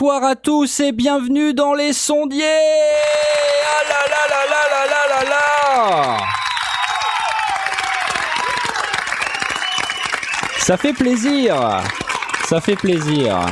Bonsoir à tous et bienvenue dans les sondiers Ah là là là là là là là là Ça fait plaisir Ça fait plaisir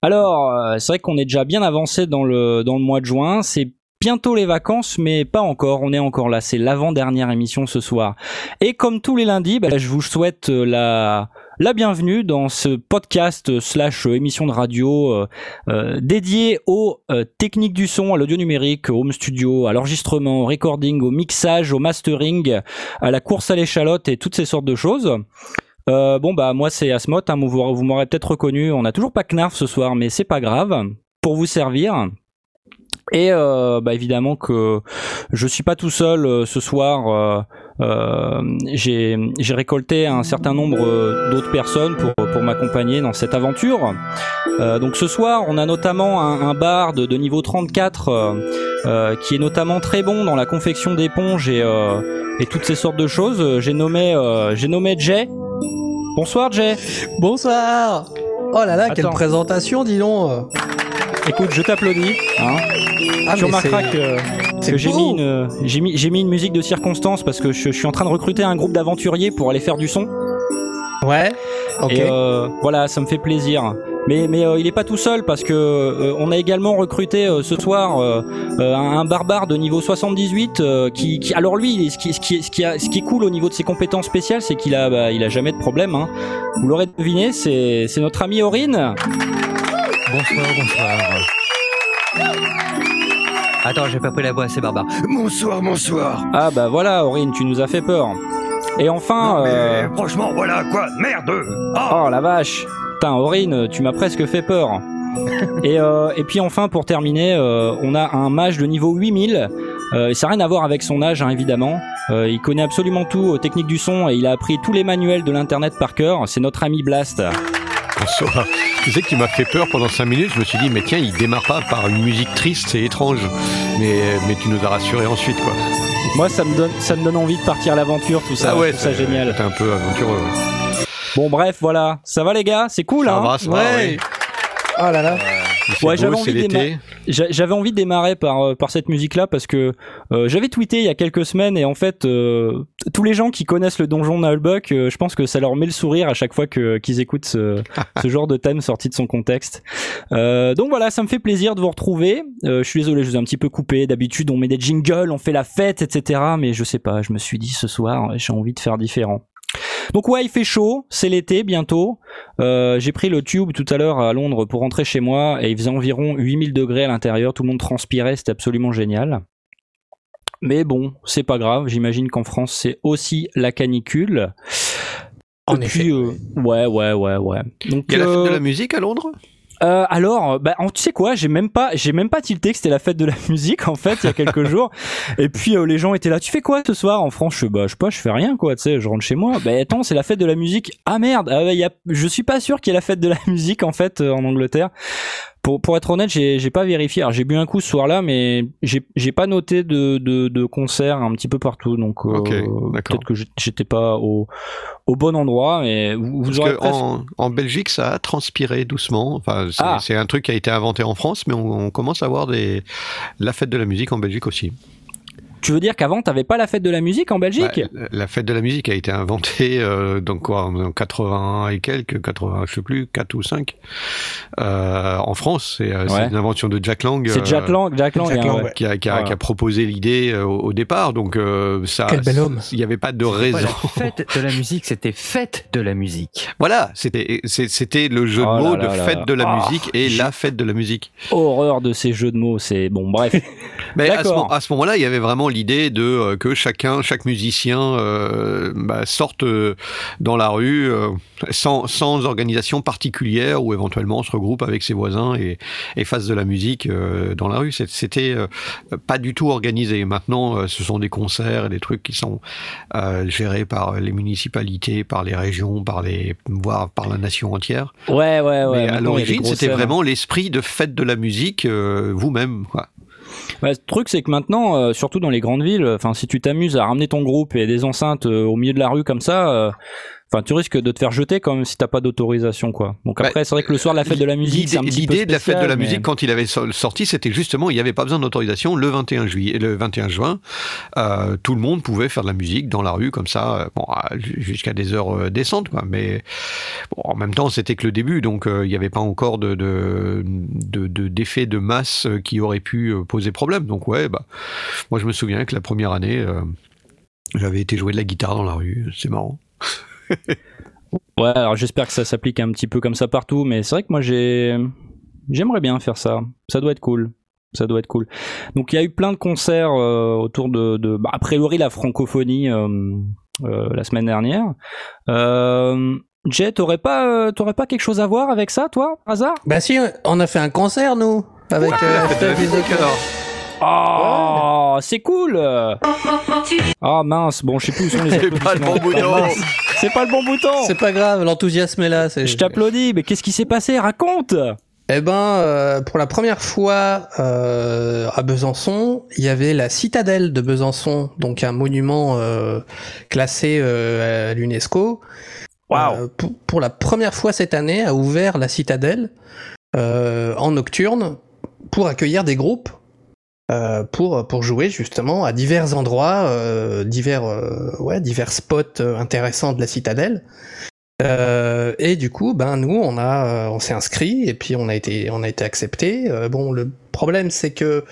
alors, euh, c'est vrai qu'on est déjà bien avancé dans le, dans le mois de juin. C'est bientôt les vacances, mais pas encore. On est encore là. C'est l'avant-dernière émission ce soir. Et comme tous les lundis, bah, je vous souhaite euh, la, la bienvenue dans ce podcast slash émission de radio euh, euh, dédié aux techniques du son, à l'audio numérique, au home studio, à l'enregistrement, au recording, au mixage, au mastering, à la course à l'échalote et toutes ces sortes de choses. Euh, bon bah moi c'est Asmot, hein, vous, vous m'aurez peut-être reconnu. On n'a toujours pas Knarf ce soir, mais c'est pas grave. Pour vous servir. Et euh, bah évidemment que je suis pas tout seul euh, ce soir. Euh, euh, j'ai récolté un certain nombre d'autres personnes pour, pour m'accompagner dans cette aventure. donc ce soir, on a notamment un, un bar de, de, niveau 34 qui est notamment très bon dans la confection d'éponges et, et toutes ces sortes de choses. J'ai nommé, j'ai nommé Jay. Bonsoir Jay. Bonsoir. Oh là là, quelle présentation, dis donc. Écoute, je t'applaudis. Hein. Ah, tu remarqueras que, j'ai mis, une, j'ai mis, j'ai mis une musique de circonstance parce que je, suis en train de recruter un groupe d'aventuriers pour aller faire du son. Ouais. Ok. Et euh, voilà, ça me fait plaisir. Mais, mais euh, il est pas tout seul parce que euh, on a également recruté euh, ce soir euh, un, un, barbare de niveau 78 qui, qui, alors lui ce qui, ce, qui, ce, qui a, ce qui est cool au niveau de ses compétences spéciales c'est qu'il a bah, il a jamais de problème hein. vous l'aurez deviné c'est c'est notre ami Aurine bonsoir bonsoir Attends, j'ai pas pris la voix, c'est barbare. Bonsoir, bonsoir. Ah bah voilà, Aurine, tu nous as fait peur. Et enfin. Non, mais Franchement, voilà quoi, merde Oh, oh la vache Putain, Aurine, tu m'as presque fait peur. et, euh, et puis enfin, pour terminer, euh, on a un mage de niveau 8000. Euh, et ça n'a rien à voir avec son âge, hein, évidemment. Euh, il connaît absolument tout aux techniques du son et il a appris tous les manuels de l'internet par cœur. C'est notre ami Blast. Bonsoir. Tu sais que tu m'as fait peur pendant 5 minutes. Je me suis dit, mais tiens, il démarre pas par une musique triste et étrange. Mais, mais tu nous as rassuré ensuite, quoi. Moi, ça me donne, ça me donne envie de partir à l'aventure, tout ça. Ah ouais, ça génial. T'es un peu aventureux. Bon, bref, voilà. Ça va, les gars? C'est cool, ça hein? va, ça ouais. va, ouais. Oh là là. Euh, ouais, j'avais envie, déma... j'avais envie de démarrer par, euh, par cette musique-là parce que euh, j'avais tweeté il y a quelques semaines et en fait, euh, tous les gens qui connaissent le donjon Nullbuck, euh, je pense que ça leur met le sourire à chaque fois que, qu'ils écoutent ce, ce genre de thème sorti de son contexte. donc voilà, ça me fait plaisir de vous retrouver. je suis désolé, je vous ai un petit peu coupé. D'habitude, on met des jingles, on fait la fête, etc. Mais je sais pas, je me suis dit ce soir, j'ai envie de faire différent. Donc ouais, il fait chaud, c'est l'été bientôt. Euh, j'ai pris le tube tout à l'heure à Londres pour rentrer chez moi et il faisait environ 8000 degrés à l'intérieur, tout le monde transpirait, c'était absolument génial. Mais bon, c'est pas grave, j'imagine qu'en France c'est aussi la canicule. En Et effet. puis, euh, ouais, ouais, ouais, ouais. Donc, Il y a la fête euh, de la musique à Londres? Euh, alors, bah, tu sais quoi, j'ai même pas, j'ai même pas tilté que c'était la fête de la musique en fait il y a quelques jours. Et puis euh, les gens étaient là. Tu fais quoi ce soir? En France Je bah je sais pas, je fais rien quoi. Tu sais, je rentre chez moi. Bah attends, c'est la fête de la musique. Ah merde, il y a, je suis pas sûr qu'il y ait la fête de la musique en fait euh, en Angleterre. Pour, pour être honnête, j'ai j'ai pas vérifié. Alors j'ai bu un coup ce soir-là, mais j'ai j'ai pas noté de, de, de concerts un petit peu partout. Donc euh, peut-être que j'étais pas au, au bon endroit. Mais vous, vous aurez presque- en, en Belgique, ça a transpiré doucement. Enfin, c'est Ah. c'est un truc qui a été inventé en France, mais on, on commence à avoir des, la fête de la musique en Belgique aussi. Tu veux dire qu'avant t'avais pas la fête de la musique en Belgique? Bah, la fête de la musique a été inventée euh, donc quoi, en 80 et quelques, 80, je sais plus, 4 ou 5. Euh, en France, c'est euh, Ouais. une invention de Jack Lang. C'est Jack Lang, Jack Lang, Jack hein, Lang, ouais. ouais. Qui a, qui, a, Voilà. qui a proposé l'idée au, au départ, donc euh, ça. Quel bel homme. Il n'y avait pas de Pas raison. la fête de la musique, c'était fête de la musique. Voilà, c'était le jeu Oh de là mots là de là fête là. de la Ah, musique et la fête de la musique. Horreur de ces jeux de mots, c'est bon, bref. Mais à ce, à ce moment-là, il y avait vraiment l'idée de euh, que chacun, chaque musicien euh, bah, sorte euh, dans la rue sans, sans organisation particulière ou éventuellement se regroupe avec ses voisins et, et fasse de la musique dans la rue. C'était pas du tout organisé. Maintenant, ce sont des concerts et des trucs qui sont gérés par les municipalités, par les régions, par les voire par la nation entière. Ouais, ouais, ouais. Mais à l'origine, c'était scènes. vraiment l'esprit de fête de la musique vous-même. quoi. Ouais, le truc, c'est que maintenant, euh, surtout dans les grandes villes, enfin, si tu t'amuses à ramener ton groupe et des enceintes euh, au milieu de la rue comme ça, euh, Enfin, tu risques de te faire jeter quand même si t'as pas d'autorisation, quoi. Donc Bah, après, c'est vrai que le soir de la fête de la musique, c'est un petit L'idée de la fête de la mais- musique, quand il avait so- sorti, c'était justement, il n'y avait pas besoin d'autorisation. Le 21 juillet, le 21 juin, euh, tout le monde pouvait faire de la musique dans la rue comme ça, euh, bon, jusqu'à des heures euh, décentes, quoi. Mais bon, en même temps, c'était que le début, donc euh, il n'y avait pas encore de de- de- de- d'effet de, masse qui aurait pu poser problème. Donc ouais, bah, moi je me souviens que la première année, euh, j'avais été jouer de la guitare dans la rue. C'est marrant. Ouais, alors j'espère que ça s'applique un petit peu comme ça partout, mais c'est vrai que moi j'ai j'aimerais bien faire ça. Ça doit être cool. Ça doit être cool. Donc il y a eu plein de concerts euh, autour de, de bah, a priori la francophonie euh, euh, la semaine dernière. Euh, Jay, t'aurais pas euh, t'aurais pas quelque chose à voir avec ça, toi, hasard? Bah si, on a fait un concert, nous, avec euh, alors. Oh, c'est cool. Ah mince, bon, je sais plus où sont les C'est pas le bon applaudissements. C'est pas le bon bouton. C'est pas grave, l'enthousiasme est là. Je t'applaudis, mais qu'est-ce qui s'est passé? Raconte. Eh ben, euh, pour la première fois euh, à Besançon, il y avait la citadelle de Besançon, donc un monument euh, classé euh, à l'UNESCO. Waouh. Euh, pour, pour la première fois cette année, a ouvert la citadelle euh, en nocturne pour accueillir des groupes. Euh, pour pour jouer justement à divers endroits, euh, divers euh, ouais divers spots euh, intéressants de la citadelle. Euh, et du coup, ben nous, on a, on s'est inscrit et puis on a été, on a été accepté. Euh, bon, le problème, c'est que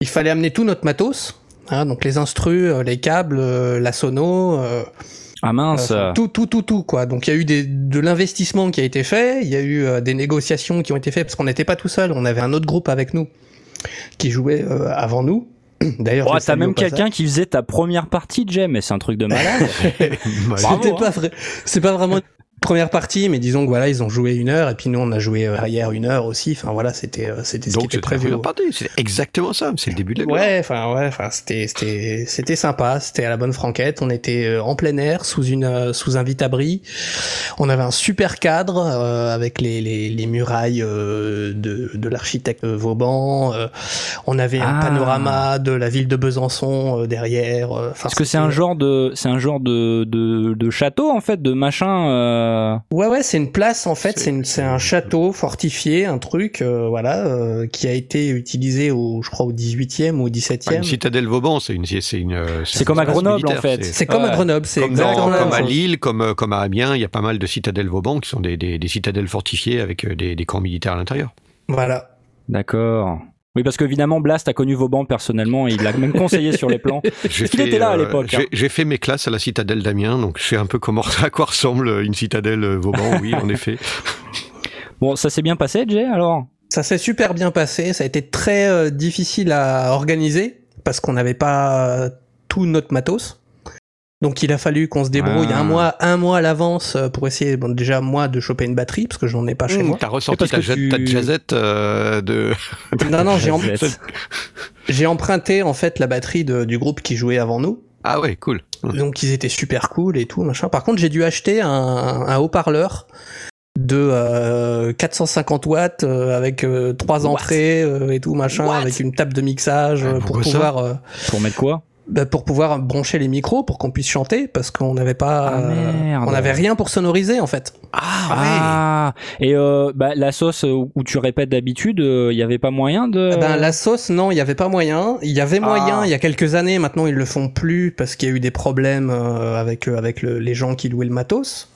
il fallait amener tout notre matos, hein, donc les instrus, les câbles, la sono, euh, Ah mince. euh, tout, tout, tout, tout, quoi. Donc il y a eu des, de l'investissement qui a été fait, il y a eu euh, des négociations qui ont été faites parce qu'on n'était pas tout seul, on avait un autre groupe avec nous qui jouait euh, avant nous. D'ailleurs, Oh, t'as même quelqu'un qui faisait ta première partie, Jay, mais c'est un truc de malade. Bah, C'était hein. pas vrai. C'est pas vraiment première partie, mais disons que voilà, ils ont joué une heure et puis nous on a joué euh, arrière une heure aussi. Enfin voilà, c'était euh, c'était ce qui était prévu. C'est exactement ça. C'est le début de la. Ouais, enfin ouais, enfin c'était c'était c'était sympa, c'était à la bonne franquette. On était euh, en plein air sous une euh, sous un vite-abri. On avait un super cadre euh, avec les, les les murailles euh, de de l'architecte Vauban. Euh, on avait un Ah. panorama de la ville de Besançon euh, derrière. euh, enfin, Parce que c'est un genre de, c'est un genre de, de, de château en fait, de machin. Euh, Ouais, ouais, c'est une place en fait, C'est- un château fortifié, un truc, euh, voilà, euh, qui a été utilisé au, je crois, au 18e ou au Enfin, 17e. une citadelle Vauban, c'est une, c'est une. C'est comme à Grenoble, en fait. c'est- comme à. Grenoble, c'est Comme, exactement dans- la comme à. Lille, comme, comme à Amiens, il y a pas mal de citadelles Vauban qui sont des, des, des citadelles fortifiées avec des, des camps militaires à l'intérieur. Voilà. D'accord. Oui, parce qu'évidemment, Blast a connu Vauban personnellement, il l'a même conseillé sur les plans. J'ai qu'il était là à l'époque, j'ai- hein J'ai fait mes classes à la citadelle d'Amiens, donc je sais un peu comment à quoi ressemble une citadelle euh, Vauban. Oui, en effet. Bon, ça s'est bien passé, Jay, alors? Ça s'est super bien passé, ça a été très euh, difficile à organiser parce qu'on n'avait pas euh, tout notre matos. Donc il a fallu qu'on se débrouille Ah. un mois, un mois à l'avance euh, pour essayer, bon, déjà moi de choper une batterie parce que je n'en ai pas chez moi. T'as ressorti ta, tu- ta jazzette euh, de. Non non, j'ai em- j'ai emprunté en fait la batterie de- du groupe qui jouait avant nous. Ah ouais, cool. Donc ils étaient super cool et tout, machin. Par contre, j'ai dû acheter un, un haut-parleur de euh, 450 watts euh, avec euh, trois What? entrées euh, et tout, machin, What? avec une table de mixage Ah, euh, pour pouvoir euh, Pour mettre quoi? Bah, pour pouvoir brancher les micros pour qu'on puisse chanter parce qu'on n'avait pas Ah, euh, on n'avait rien pour sonoriser en fait. Ah, et euh, bah, la sauce euh, où tu répètes d'habitude, il n'y avait pas moyen de. Eh Ben la sauce non, il y avait pas moyen. Il y avait moyen Ah. il y a quelques années. Maintenant ils le font plus parce qu'il y a eu des problèmes euh, avec euh, avec le- les gens qui louaient le matos.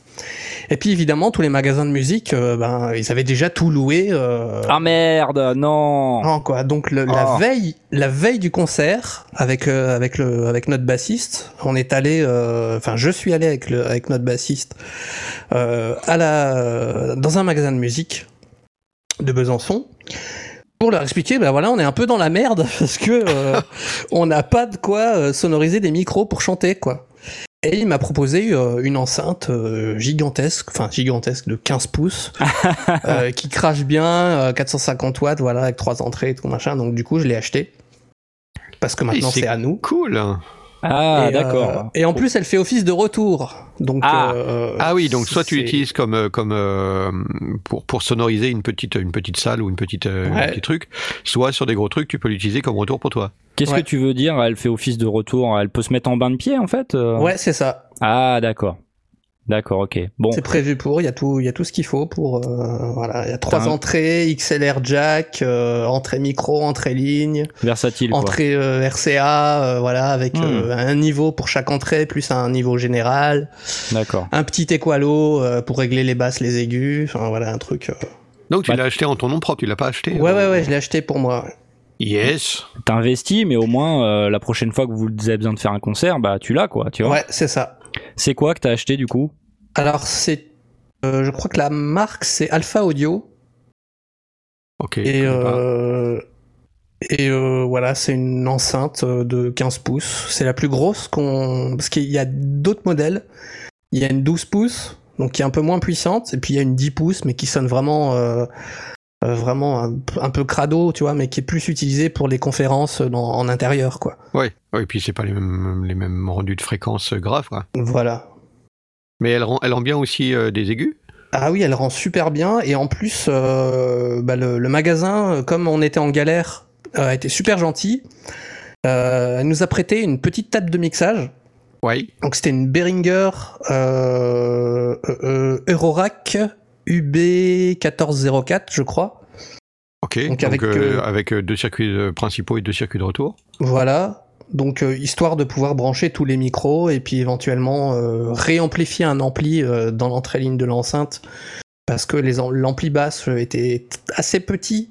Et puis évidemment tous les magasins de musique, euh, ben ils avaient déjà tout loué. euh, Ah merde, non. non, quoi. Donc le- la Oh. veille, la veille du concert, avec euh, avec le avec notre bassiste, on est allé, euh, enfin je suis allé avec le avec notre bassiste euh, à la dans un magasin de musique de Besançon pour leur expliquer, ben voilà, on est un peu dans la merde parce que euh, on n'a pas de quoi sonoriser des micros pour chanter, quoi. Et il m'a proposé euh, une enceinte euh, gigantesque, enfin gigantesque de 15 pouces, euh, qui crache bien, euh, 450 watts, voilà, avec trois entrées et tout machin. Donc du coup, je l'ai acheté parce que maintenant c'est c'est à nous. Cool. Ah, et, d'accord. euh, et en plus, elle fait office de retour. Donc Ah. euh, Ah oui, donc soit tu l'utilises comme euh, comme euh, pour pour sonoriser une petite une petite salle ou une petite euh, Ouais. un petit truc, soit sur des gros trucs tu peux l'utiliser comme retour pour toi. Qu'est-ce ouais. que tu veux dire Elle fait office de retour, elle peut se mettre en bain de pied en fait euh Ouais, c'est ça. Ah, d'accord. D'accord, ok. Bon, C'est prévu pour, il y a tout, il y a tout ce qu'il faut pour, euh, voilà, il y a trois un- entrées, XLR jack, euh, entrée micro, entrée ligne, versatile quoi. entrée euh, RCA, euh, voilà, avec Hmm. euh, un niveau pour chaque entrée, plus un niveau général, D'accord. un petit équalo euh, pour régler les basses, les aigus, enfin voilà, un truc. euh. Donc tu Bah- l'as acheté en ton nom propre, tu l'as pas acheté Ouais, euh, ouais, ouais, je l'ai acheté pour moi. Yes. T'as investi, mais au moins euh, la prochaine fois que vous avez besoin de faire un concert, bah tu l'as quoi, tu vois. Ouais, c'est ça. C'est quoi que t'as acheté du coup? Alors c'est, euh, je crois que la marque c'est Alpha Audio. Ok. Et, euh, et euh, voilà, c'est une enceinte de 15 pouces. C'est la plus grosse qu'on. Parce qu'il y a d'autres modèles. Il y a une 12 pouces, donc qui est un peu moins puissante. Et puis il y a une 10 pouces, mais qui sonne vraiment. euh, vraiment un, peu crado, tu vois, mais qui est plus utilisée pour les conférences dans- en intérieur, quoi. Ouais. ouais. Et puis c'est pas les mêmes, les mêmes rendus de fréquence graves, quoi. Voilà. Mais elle rend, elle rend bien aussi euh, des aigus? Ah oui, elle rend super bien. Et en plus, euh, bah, le, le magasin, euh, comme on était en galère, a été super gentil. Elle nous a prêté une petite table de mixage. Ouais. Donc c'était une Behringer Eurorack UB1404, je crois. Ok. Donc Donc, avec, euh, euh, avec euh, deux circuits principaux et deux circuits de retour. Voilà. Donc euh, histoire de pouvoir brancher tous les micros et puis éventuellement euh, réamplifier un ampli euh, dans l'entrée ligne de l'enceinte parce que l'ampli basse était assez petit.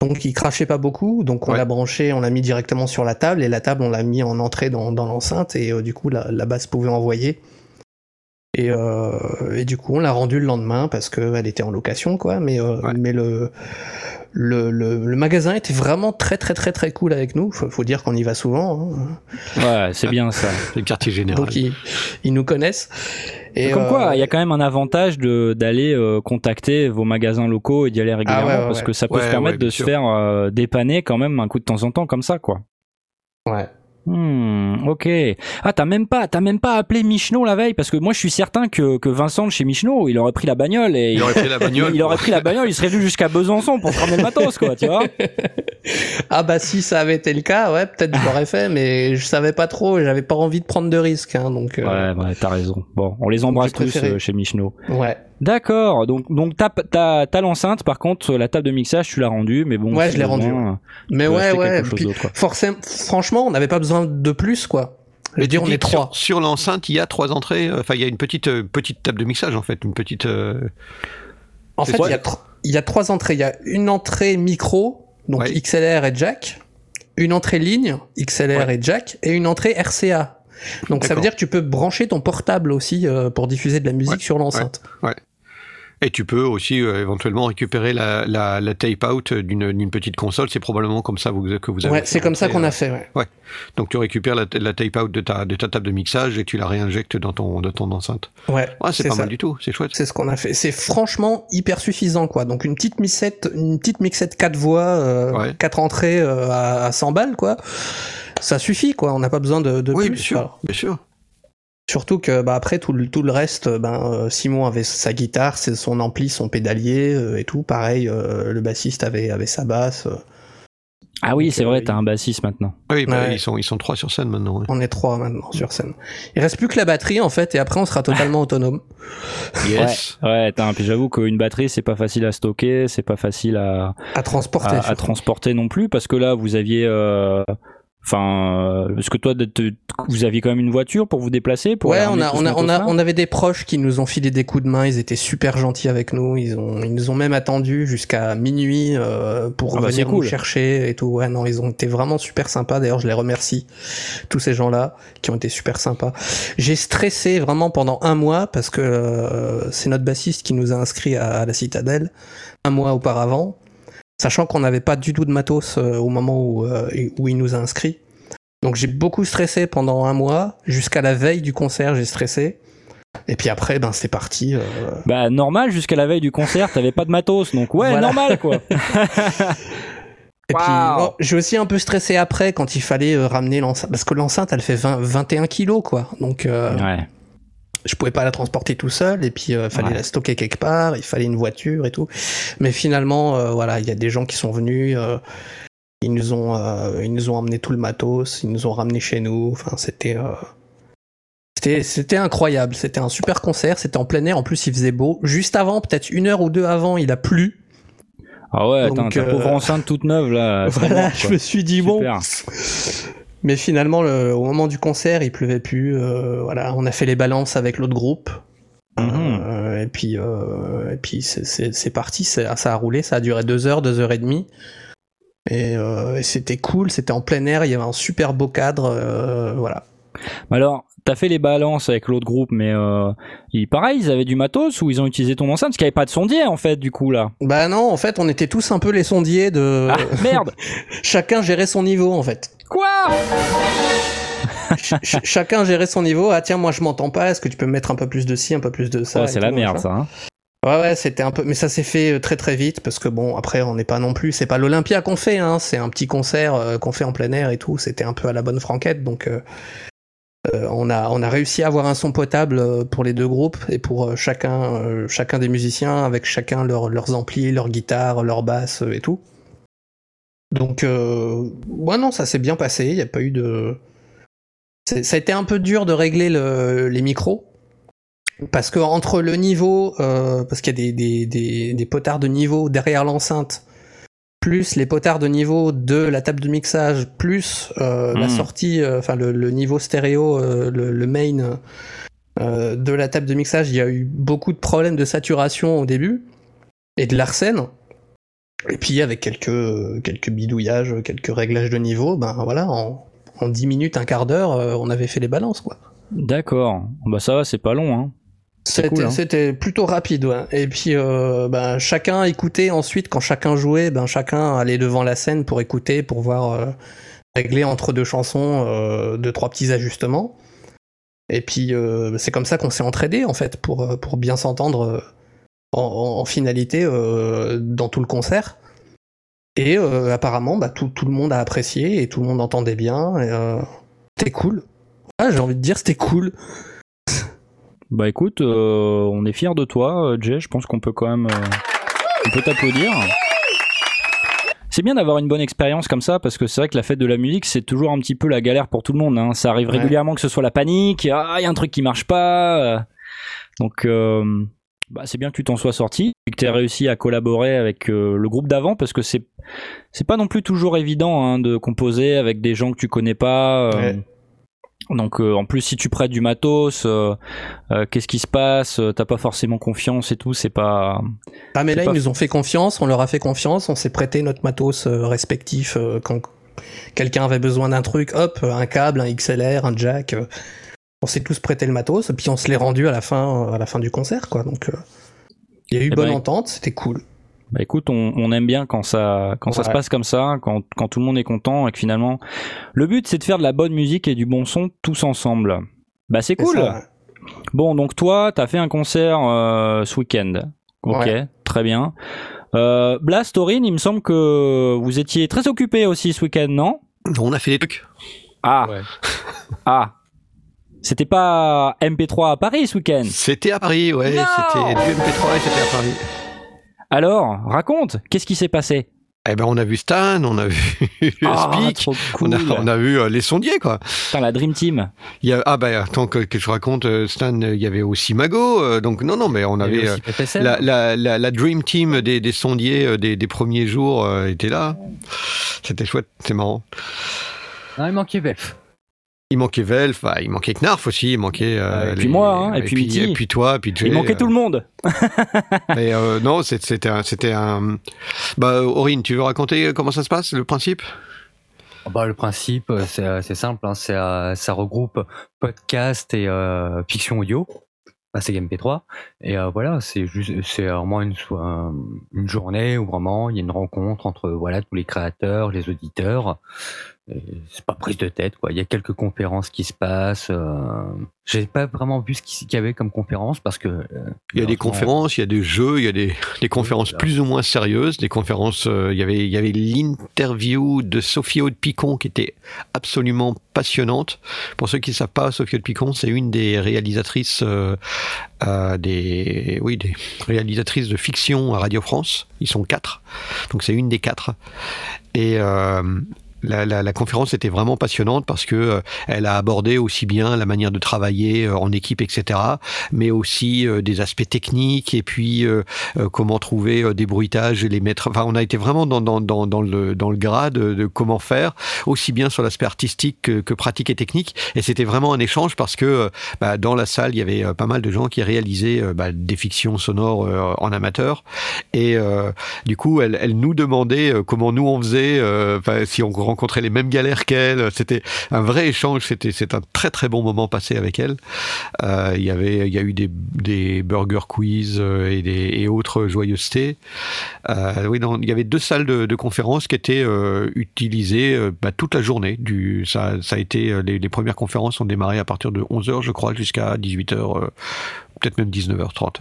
Donc il crachait pas beaucoup, donc on Ouais. l'a branché, on l'a mis directement sur la table et la table on l'a mis en entrée dans, dans l'enceinte et du coup la, la basse pouvait envoyer. Et, euh, et du coup on l'a rendu le lendemain parce qu'elle était en location quoi, mais, euh, Ouais. mais le, le, le, le magasin était vraiment très très très très cool avec nous, faut, faut dire qu'on y va souvent. hein. Ouais, c'est bien ça. Le quartier général. Donc ils, ils nous connaissent. Et Comme quoi, euh, il y a quand même un avantage de d'aller euh, contacter vos magasins locaux et d'y aller régulièrement Ah ouais, ouais, parce ouais. que ça peut Ouais, se permettre ouais, de se faire euh, dépanner quand même un coup de temps en temps comme ça quoi. Ouais. Hmm, ok. Ah, t'as même pas, t'as même pas appelé Michno la veille parce que moi je suis certain que, que Vincent de chez Michno, il aurait pris la bagnole et Il aurait pris la bagnole. il aurait pris la bagnole, il serait venu jusqu'à Besançon pour se ramener le matos quoi, tu vois. Ah bah si ça avait été le cas, ouais, peut-être je l'aurais fait, mais je savais pas trop, j'avais pas envie de prendre de risques, hein, donc euh, Ouais, ouais, t'as raison. Bon, on les embrasse tous euh, chez Michno. ouais. D'accord. Donc, donc t'as, t'as, t'as l'enceinte. Par contre, la table de mixage, tu l'as rendue, mais bon. Ouais, je l'ai rendue, Mais tu peux ouais, ouais. quelque chose puis d'autre, quoi. forcément, franchement, on n'avait pas besoin de plus, quoi. Je veux Mais dire, on est trois. Sur, sur l'enceinte, il y a trois entrées. euh, Enfin, il y a une petite euh, petite table de mixage en fait, une petite. euh, En fait, il y, a tr- il y a trois entrées. Il y a une entrée micro, donc Ouais. XLR et jack, une entrée ligne, XLR et jack, et une entrée RCA. Donc ça veut dire que tu peux brancher ton portable aussi euh, pour diffuser de la musique Ouais, sur l'enceinte. Et tu peux aussi euh, éventuellement récupérer la, la, la tape out d'une petite console. C'est probablement comme ça vous, que vous avez. Ouais, fait c'est comme ça qu'on euh, a fait. Ouais. Donc tu récupères la, la tape out de ta, de ta table de mixage et tu la réinjectes dans ton, enceinte. Ouais, Ouais, c'est pas ça. mal du tout, c'est chouette. C'est ce qu'on a fait. C'est franchement hyper suffisant, quoi. Donc une petite mixette, une petite mixette 4 voix, euh, Ouais. 4 entrées euh, à, à 100 balles, quoi. Ça suffit, quoi. On n'a pas besoin de, de Oui, plus. bien sûr, bien sûr. Surtout que, bah, après tout le, tout le reste, ben euh, Simon avait sa guitare, c'est son ampli, son pédalier euh, et tout. Pareil, euh, le bassiste avait avait sa basse. euh. Ah oui, c'est euh, vrai, t'as un bassiste maintenant. Oui, bah, Ouais. ils, sont, ils sont trois sur scène maintenant. ouais. On est trois maintenant sur scène. Il reste plus que la batterie en fait, et après on sera totalement autonome. Yes. Ouais, t'as, puis j'avoue qu'une batterie, c'est pas facile à stocker, c'est pas facile à, À transporter. à, transporter non plus, parce que là, vous aviez. Euh, Enfin, euh, est-ce que toi, vous aviez quand même une voiture pour vous déplacer pour Ouais, on a, on ce a, on a, matos-là on avait des proches qui nous ont filé des coups de main. Ils étaient super gentils avec nous. Ils ont, ils nous ont même attendu jusqu'à minuit euh, pour Ah bah, venir cool. nous chercher et tout. Ouais, non, ils ont été vraiment super sympas. D'ailleurs, je les remercie tous ces gens-là qui ont été super sympas. J'ai stressé vraiment pendant un mois parce que euh, c'est notre bassiste qui nous a inscrits à, à la Citadelle un mois auparavant, sachant qu'on n'avait pas du tout de matos euh, au moment où, euh, où il nous a inscrits. Donc j'ai beaucoup stressé pendant un mois, jusqu'à la veille du concert j'ai stressé. Et puis après, ben c'est parti. euh, Bah, normal, jusqu'à la veille du concert, t'avais pas de matos, donc ouais, Voilà. normal, quoi. Et puis j'ai aussi un peu stressé après quand il fallait euh, ramener l'enceinte, parce que l'enceinte elle fait 20, 21 kilos quoi. Donc euh, ouais. Je pouvais pas la transporter tout seul et puis il fallait Ouais. la stocker quelque part, il fallait une voiture et tout. Mais finalement, euh, voilà, il y a des gens qui sont venus, euh, ils nous ont, euh, ils nous ont emmené tout le matos, ils nous ont ramené chez nous. Enfin, c'était, euh, c'était C'était incroyable. C'était un super concert. C'était en plein air. En plus, il faisait beau. Juste avant, peut-être une heure ou deux avant, il a plu. Ah ouais, attends, Donc, ta euh, pauvre enceinte toute neuve là. Voilà, mort, je me suis dit bon. Mais finalement, le- au moment du concert, il pleuvait plus. euh, voilà, on a fait les balances avec l'autre groupe. Mhm. Euh, et puis, euh, et puis c'est- parti. Ça a roulé. Ça a duré deux heures, deux heures et demie. Et, et c'était cool. C'était en plein air. Il y avait un super beau cadre. voilà. Alors, t'as fait les balances avec l'autre groupe, mais euh, pareil, ils avaient du matos ou ils ont utilisé ton enceinte? Parce qu'il n'y avait pas de sondier en fait, du coup là. Bah non, en fait, on était tous un peu les sondiers de. Ah merde Chacun gérait son niveau, en fait. Quoi Ch- ch- chacun gérait son niveau. Ah tiens, moi je m'entends pas. Est-ce que tu peux me mettre un peu plus de ci, un peu plus de ça Oh, et C'est la merde ça. hein. Ouais, ouais, c'était un peu, mais ça s'est fait euh, très très vite parce que bon, après, on n'est pas non plus, c'est pas l'Olympia qu'on fait, hein, c'est un petit concert euh, qu'on fait en plein air et tout. C'était un peu à la bonne franquette, donc euh, euh, on a on a réussi à avoir un son potable pour les deux groupes et pour chacun euh, chacun des musiciens avec chacun leur- leurs amplis, leurs guitares, leurs basses et tout. Donc, euh, ouais, non, ça s'est bien passé. Il n'y a pas eu de. Ça a été un peu dur de régler le- les micros. Parce que entre le niveau, euh, parce qu'il y a des, des, des, des potards de niveau derrière l'enceinte, plus les potards de niveau de la table de mixage, plus euh, la Mhm. sortie, euh, enfin le, le niveau stéréo, le, le main de la table de mixage, il y a eu beaucoup de problèmes de saturation au début et de l'arsène. Et puis avec quelques, quelques bidouillages, quelques réglages de niveau, ben voilà, en, en 10 minutes, un quart d'heure, euh, on avait fait les balances quoi. D'accord. Bah ça va, c'est pas long. Hein. C'est C'était cool, hein. c'était plutôt rapide, ouais. Et puis, euh, ben, chacun écoutait ensuite, quand chacun jouait, ben, chacun allait devant la scène pour écouter, pour voir euh, régler entre deux chansons euh, deux, trois petits ajustements. Et puis, euh, c'est comme ça qu'on s'est entraidé, en fait, pour, pour bien s'entendre en, finalité dans tout le concert. Et euh, apparemment, bah, tout, tout le monde a apprécié et tout le monde entendait bien. et, euh, c'était cool. Ah, j'ai envie de dire, c'était cool. Bah écoute, euh, on est fiers de toi, Jay. Je pense qu'on peut quand même, on peut t'applaudir. C'est bien d'avoir une bonne expérience comme ça parce que c'est vrai que la fête de la musique c'est toujours un petit peu la galère pour tout le monde. hein. Ça arrive Ouais. régulièrement que ce soit la panique, ah il y a un truc qui marche pas. Donc bah, c'est bien que tu t'en sois sorti et que tu aies réussi à collaborer avec euh, le groupe d'avant parce que c'est c'est pas non plus toujours évident hein, de composer avec des gens que tu connais pas. euh. Ouais. Donc euh, en plus si tu prêtes du matos, qu'est-ce qui se passe T'as pas forcément confiance et tout, c'est pas. Ah mais là pas ils nous ont fait confiance, on leur a fait confiance, on s'est prêté notre matos respectif quand quelqu'un avait besoin d'un truc, hop, un câble, un XLR, un jack, on s'est tous prêté le matos et puis on se l'est rendu à la fin à la fin du concert quoi. Donc euh, il y a eu Eh bonne ben, entente, c'était cool. Bah écoute, on, on aime bien quand ça quand ça se passe comme ça, quand, quand tout le monde est content et que finalement le but c'est de faire de la bonne musique et du bon son tous ensemble. Bah c'est cool. ça, ouais. Bon donc toi t'as fait un concert euh, ce week-end. Ok, Ouais. très bien. Euh, Blast, Aurine, il me semble que vous étiez très occupés aussi ce week-end, non? On a fait des trucs. Ah Ouais. ah. C'était pas MP3 à Paris ce week-end. C'était à Paris, ouais. Non C'était du MP3 et c'était à Paris. Alors, raconte, qu'est-ce qui s'est passé? Eh ben, on a vu Stan, on a vu Ah, Speak, on, a, on a vu euh, les sondiers, quoi. Putain, la Dream Team. Il y a, ah, bah, attends que, que je raconte, euh, Stan, euh, il y avait aussi Mago. euh, donc, non, non, mais on avait. euh, la, la, la, la Dream Team des, des sondiers euh, des, des premiers jours euh, était là. C'était chouette, c'est marrant. Non, il manquait Velf. Il manquait Velf, bah, il manquait Knarf aussi, il manquait. euh, et puis moi, hein, et puis Mitty. et puis toi, et puis Jay, Il manquait euh, tout le monde. Mais euh, non, c'était un, c'était un. Bah, Aurine, tu veux raconter comment ça se passe, le principe? Bah, le principe, c'est c'est simple. Hein, c'est, ça regroupe podcast et euh, fiction audio. Bah, c'est MP3. Et euh, voilà, c'est juste, c'est vraiment une, une journée où vraiment il y a une rencontre entre voilà tous les créateurs, les auditeurs. C'est pas prise de tête, quoi. Il y a quelques conférences qui se passent. Euh... J'ai pas vraiment vu ce qu'il y avait comme conférence parce que. euh, Il y a des conférences, il y a des jeux, il y a des, des conférences plus ou moins sérieuses, des conférences. euh, il y avait, il y avait l'interview de Sophie Aude Picon qui était absolument passionnante. Pour ceux qui ne savent pas, Sophie Aude Picon, c'est une des réalisatrices, euh, euh, des, oui, des réalisatrices de fiction à Radio France. Ils sont quatre, donc c'est une des quatre. Et la, conférence était vraiment passionnante parce que euh, elle a abordé aussi bien la manière de travailler euh, en équipe, etc., mais aussi euh, des aspects techniques et puis comment trouver des bruitages les mettre. Enfin, on a été vraiment dans, dans, dans, dans le, dans le grade de, comment faire, aussi bien sur l'aspect artistique que, que, pratique et technique. Et c'était vraiment un échange parce que bah, dans la salle, il y avait pas mal de gens qui réalisaient bah, des fictions sonores en amateur. Et du coup, elle, elle nous demandait comment nous on faisait, si on rencontrer les mêmes galères qu'elle. C'était un vrai échange. C'était c'est un très très bon moment passé avec elle. Euh, il y avait il y a eu des, des burger quiz euh, et, des, et autres joyeusetés. Euh, oui, il y avait deux salles de, de conférences qui étaient utilisées bah, toute la journée. Du, ça, ça a été les, les, premières conférences ont démarré à partir de 11h, je crois, jusqu'à 18h, peut-être même 19h30.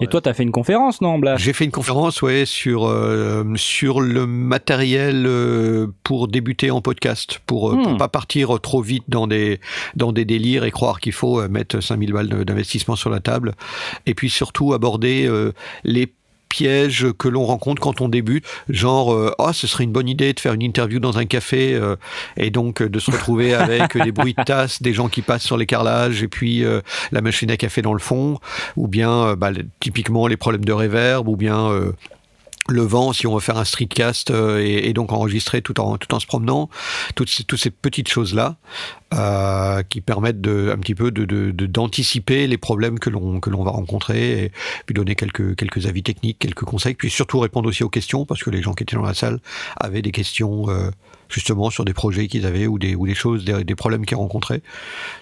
Et toi, tu as fait une conférence, non, Blas J'ai fait une conférence, ouais, sur euh, sur le matériel euh, pour débuter en podcast, pour, euh, hmm. pour pas partir trop vite dans des dans des délires et croire qu'il faut mettre 5000 balles d'investissement sur la table, et puis surtout aborder les pièges que l'on rencontre quand on débute, genre euh, oh ce serait une bonne idée de faire une interview dans un café euh, et donc de se retrouver avec des bruits de tasse, des gens qui passent sur les carrelages et puis euh, la machine à café dans le fond, ou bien bah, typiquement les problèmes de réverb, ou bien le vent si on veut faire un streetcast euh, et, et, donc enregistrer tout en tout en se promenant toutes ces, toutes ces petites choses là euh, qui permettent de un petit peu de d'anticiper de, les problèmes que l'on que l'on va rencontrer et puis donner quelques quelques avis techniques quelques conseils puis surtout répondre aussi aux questions parce que les gens qui étaient dans la salle avaient des questions euh, justement sur des projets qu'ils avaient ou des ou des choses des, des problèmes qu'ils rencontraient.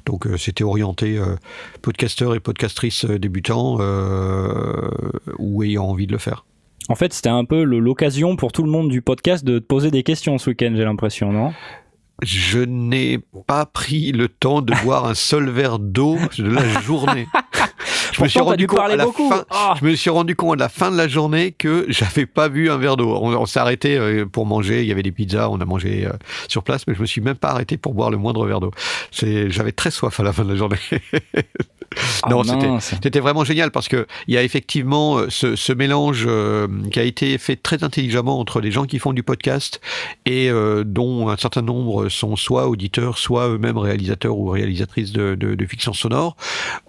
Donc euh, c'était orienté euh, podcasteurs et podcastrices débutants euh, ou ayant envie de le faire en fait, c'était un peu l'occasion pour tout le monde du podcast de te poser des questions ce week-end, j'ai l'impression, non? Je n'ai pas pris le temps de boire un seul verre d'eau de la journée. Je me, suis rendu compte à la fin, oh. je me suis rendu compte à la fin de la journée que j'avais pas vu un verre d'eau. On, on s'est arrêté euh, pour manger. Il y avait des pizzas, on a mangé euh, sur place, mais je me suis même pas arrêté pour boire le moindre verre d'eau. J'avais très soif à la fin de la journée. Oh non, c'était vraiment génial parce que il y a effectivement euh, ce, ce mélange euh, qui a été fait très intelligemment entre les gens qui font du podcast et euh, dont un certain nombre sont soit auditeurs, soit eux-mêmes réalisateurs ou réalisatrices de, de, de, fiction sonore,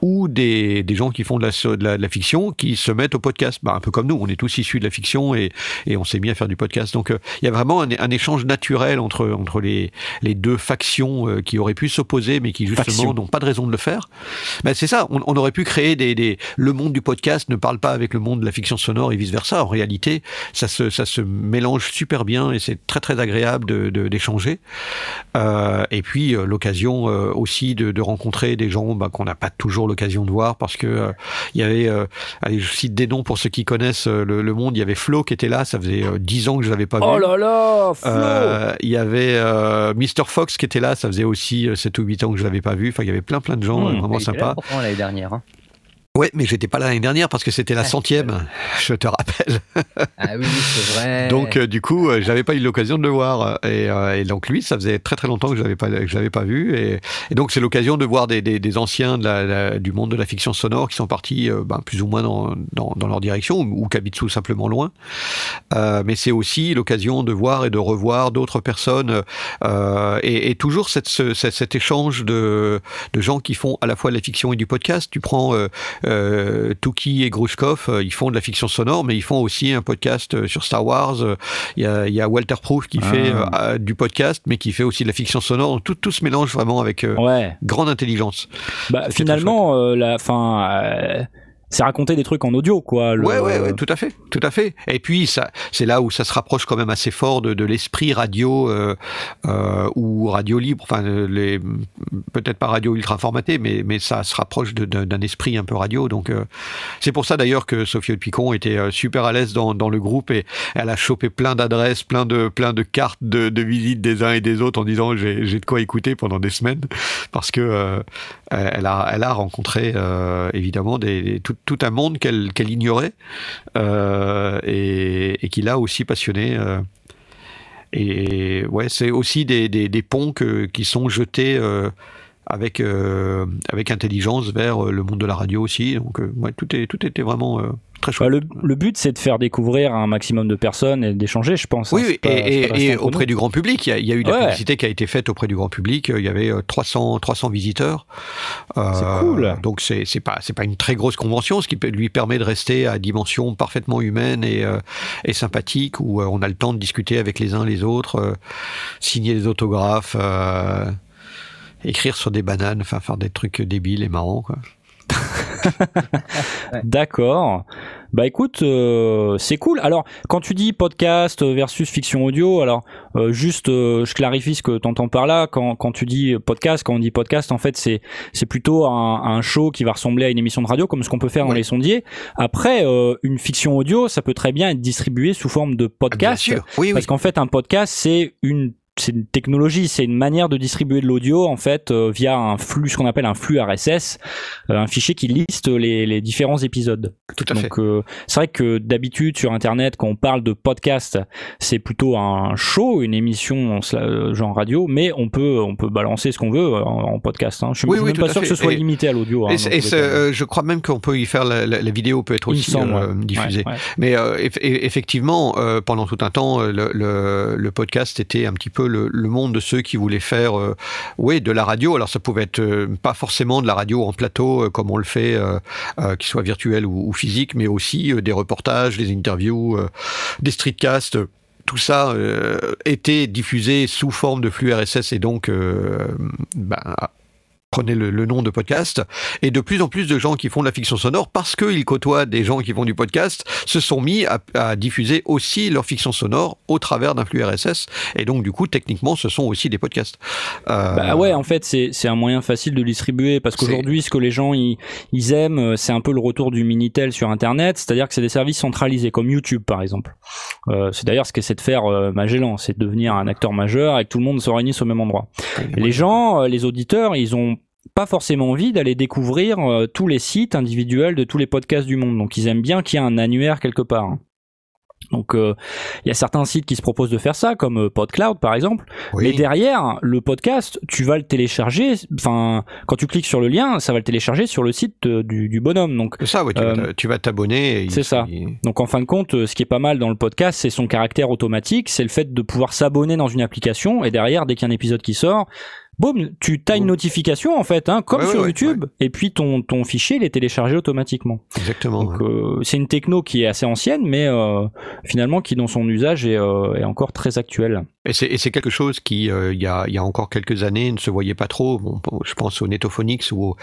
ou des, des gens qui font de la, de la, de la fiction qui se mettent au podcast. Bah, un peu comme nous, on est tous issus de la fiction et, et on s'est mis à faire du podcast. Donc il y a vraiment un, un, échange naturel entre, entre les, les deux factions qui auraient pu s'opposer mais qui justement n'ont pas de raison de le faire. Bah, c'est on, on, aurait pu créer des, des, Le monde du podcast ne parle pas avec le monde de la fiction sonore et vice-versa. En réalité, ça se, ça se mélange super bien et c'est très très agréable d'échanger. De, euh, et puis, euh, l'occasion euh, aussi de, de, rencontrer des gens bah, qu'on n'a pas toujours l'occasion de voir parce que euh, il y avait... Euh, allez, je cite des noms pour ceux qui connaissent le, le, monde. Il y avait Flo qui était là. Ça faisait dix ans que je l'avais pas oh vu. Oh là là Flo Il y avait Mr. Fox qui était là. Ça faisait aussi 7 ou 8 ans que je l'avais pas vu. Enfin, il y avait plein plein de gens mmh, vraiment sympas l'année dernière. Hein. Ouais, mais j'étais pas là l'année dernière parce que c'était la centième, je te rappelle. ah oui, c'est vrai. Donc euh, du coup, euh, j'avais pas eu l'occasion de le voir et, euh, et, donc lui, ça faisait très très longtemps que j'avais pas que j'avais pas vu et, et donc c'est l'occasion de voir des, des, des anciens de la, la, du monde de la fiction sonore qui sont partis euh, ben, plus ou moins dans, dans, dans leur direction ou, ou qui habitent tout simplement loin. Euh, mais c'est aussi l'occasion de voir et de revoir d'autres personnes et, et, toujours cette, ce, cet, cet échange de, de gens qui font à la fois de la fiction et du podcast. Tu prends euh, Tuki et Grushkov, euh, ils font de la fiction sonore, mais ils font aussi un podcast euh, sur Star Wars. Il y a, il y a Walter Proof qui ah. fait du podcast, mais qui fait aussi de la fiction sonore. Tout, tout se mélange vraiment avec ouais. grande intelligence. Bah, finalement, la fin c'est raconter des trucs en audio, quoi. Le... Ouais, ouais, tout à fait, tout à fait. Et puis ça, c'est là où ça se rapproche quand même assez fort de, de l'esprit radio euh, euh, ou radio libre. Enfin, les peut-être pas radio ultra formaté, mais mais ça se rapproche d'un esprit un peu radio. Donc euh, c'est pour ça d'ailleurs que Sophie Picon était super à l'aise dans, dans le groupe et elle a chopé plein d'adresses, plein de plein de cartes de, de visite des uns et des autres en disant j'ai de quoi écouter pendant des semaines parce que elle a elle a rencontré évidemment des, des tout, tout un monde qu'elle qu ignorait euh, et, qui l'a aussi passionné. Euh, et ouais, c'est aussi des, des, ponts que, qui sont jetés euh, avec, avec intelligence vers le monde de la radio aussi. Donc ouais, tout, est, tout était vraiment très Bah, le, le but, c'est de faire découvrir un maximum de personnes et d'échanger, je pense. hein. Oui, pas- et, auprès nous. du grand public, il y a, il y a eu de la Ouais. publicité qui a été faite auprès du grand public. Il y avait euh, 300, 300 visiteurs. Euh, C'est cool. Donc c'est pas pas une très grosse convention, ce qui lui permet de rester à dimension parfaitement humaine et, euh, et sympathique, où on a le temps de discuter avec les uns les autres, euh, signer des autographes, écrire sur des bananes, enfin faire des trucs débiles et marrants. Quoi. D'accord. Bah écoute, euh, c'est cool. Alors, quand tu dis podcast versus fiction audio, alors euh, juste, euh, je clarifie ce que tu entends par là. Quand, quand tu dis podcast, quand on dit podcast, en fait, c'est c'est plutôt un, un show qui va ressembler à une émission de radio, comme ce qu'on peut faire dans les sondiers. Après, euh, une fiction audio, ça peut très bien être distribué sous forme de Ah, bien podcast. sûr. Oui, oui. Parce qu'en fait, un podcast, c'est une c'est une technologie, c'est une manière de distribuer de l'audio en fait euh, via un flux, ce qu'on appelle un flux RSS, euh, un fichier qui liste les, les différents épisodes. Tout à fait. Donc euh, c'est vrai que d'habitude sur internet quand on parle de podcast, c'est plutôt un show, une émission genre radio, mais on peut on peut balancer ce qu'on veut en, en podcast. Hein. Je suis Oui, oui, pas sûr que ce soit Et- limité à l'audio. hein, Et, je crois même qu'on peut y faire la, la- la vidéo peut être aussi semble, diffusée. Ouais, ouais. Mais eff- e- effectivement, pendant tout un temps, le, le- le podcast était un petit peu le, monde de ceux qui voulaient faire, euh, oui, de la radio. Alors ça pouvait être euh, pas forcément de la radio en plateau euh, comme on le fait, qu'il soit virtuel ou, physique, mais aussi des reportages, des interviews, des streetcasts. Tout ça était diffusé sous forme de flux RSS et donc ben, prenait le, le nom de podcast. Et de plus en plus de gens qui font de la fiction sonore, parce qu'ils côtoient des gens qui font du podcast, se sont mis à, à diffuser aussi leur fiction sonore au travers d'un flux RSS. Et donc, du coup, techniquement, ce sont aussi des podcasts. Euh, Bah ouais, en fait, c'est c'est un moyen facile de distribuer parce qu'aujourd'hui, ce que les gens ils, ils aiment, euh, c'est un peu le retour du Minitel sur Internet, c'est-à-dire que c'est des services centralisés comme YouTube par exemple. Euh, c'est d'ailleurs ce qu'essaie de faire euh, Magellan, c'est de devenir un acteur majeur et que tout le monde se réunisse au même endroit. Et les gens, euh, les auditeurs, ils ont pas forcément envie d'aller découvrir euh, tous les sites individuels de tous les podcasts du monde. Donc ils aiment bien qu'il y ait un annuaire quelque part. Donc euh, il y a certains sites qui se proposent de faire ça, comme euh, PodCloud par exemple. oui. Mais derrière, le podcast, tu vas le télécharger. Enfin, quand tu cliques sur le lien, ça va le télécharger sur le site du, du bonhomme. Donc, ça, ouais, tu, Euh, vas- tu vas t'abonner. c'est ça. il- donc en fin de compte, ce qui est pas mal dans le podcast, c'est son caractère automatique. C'est le fait de pouvoir s'abonner dans une application et derrière, dès qu'il y a un épisode qui sort, boum, tu as une notification en fait, hein, comme Ouais, sur ouais, YouTube. Et puis ton ton fichier, il est téléchargé automatiquement. Exactement. Donc euh, c'est une techno qui est assez ancienne, mais euh, finalement qui dans son usage est, euh, est encore très actuelle. Et c'est, quelque chose qui, euh, il, y a, y a encore quelques années, ne se voyait pas trop. Bon, je pense au Netophonics où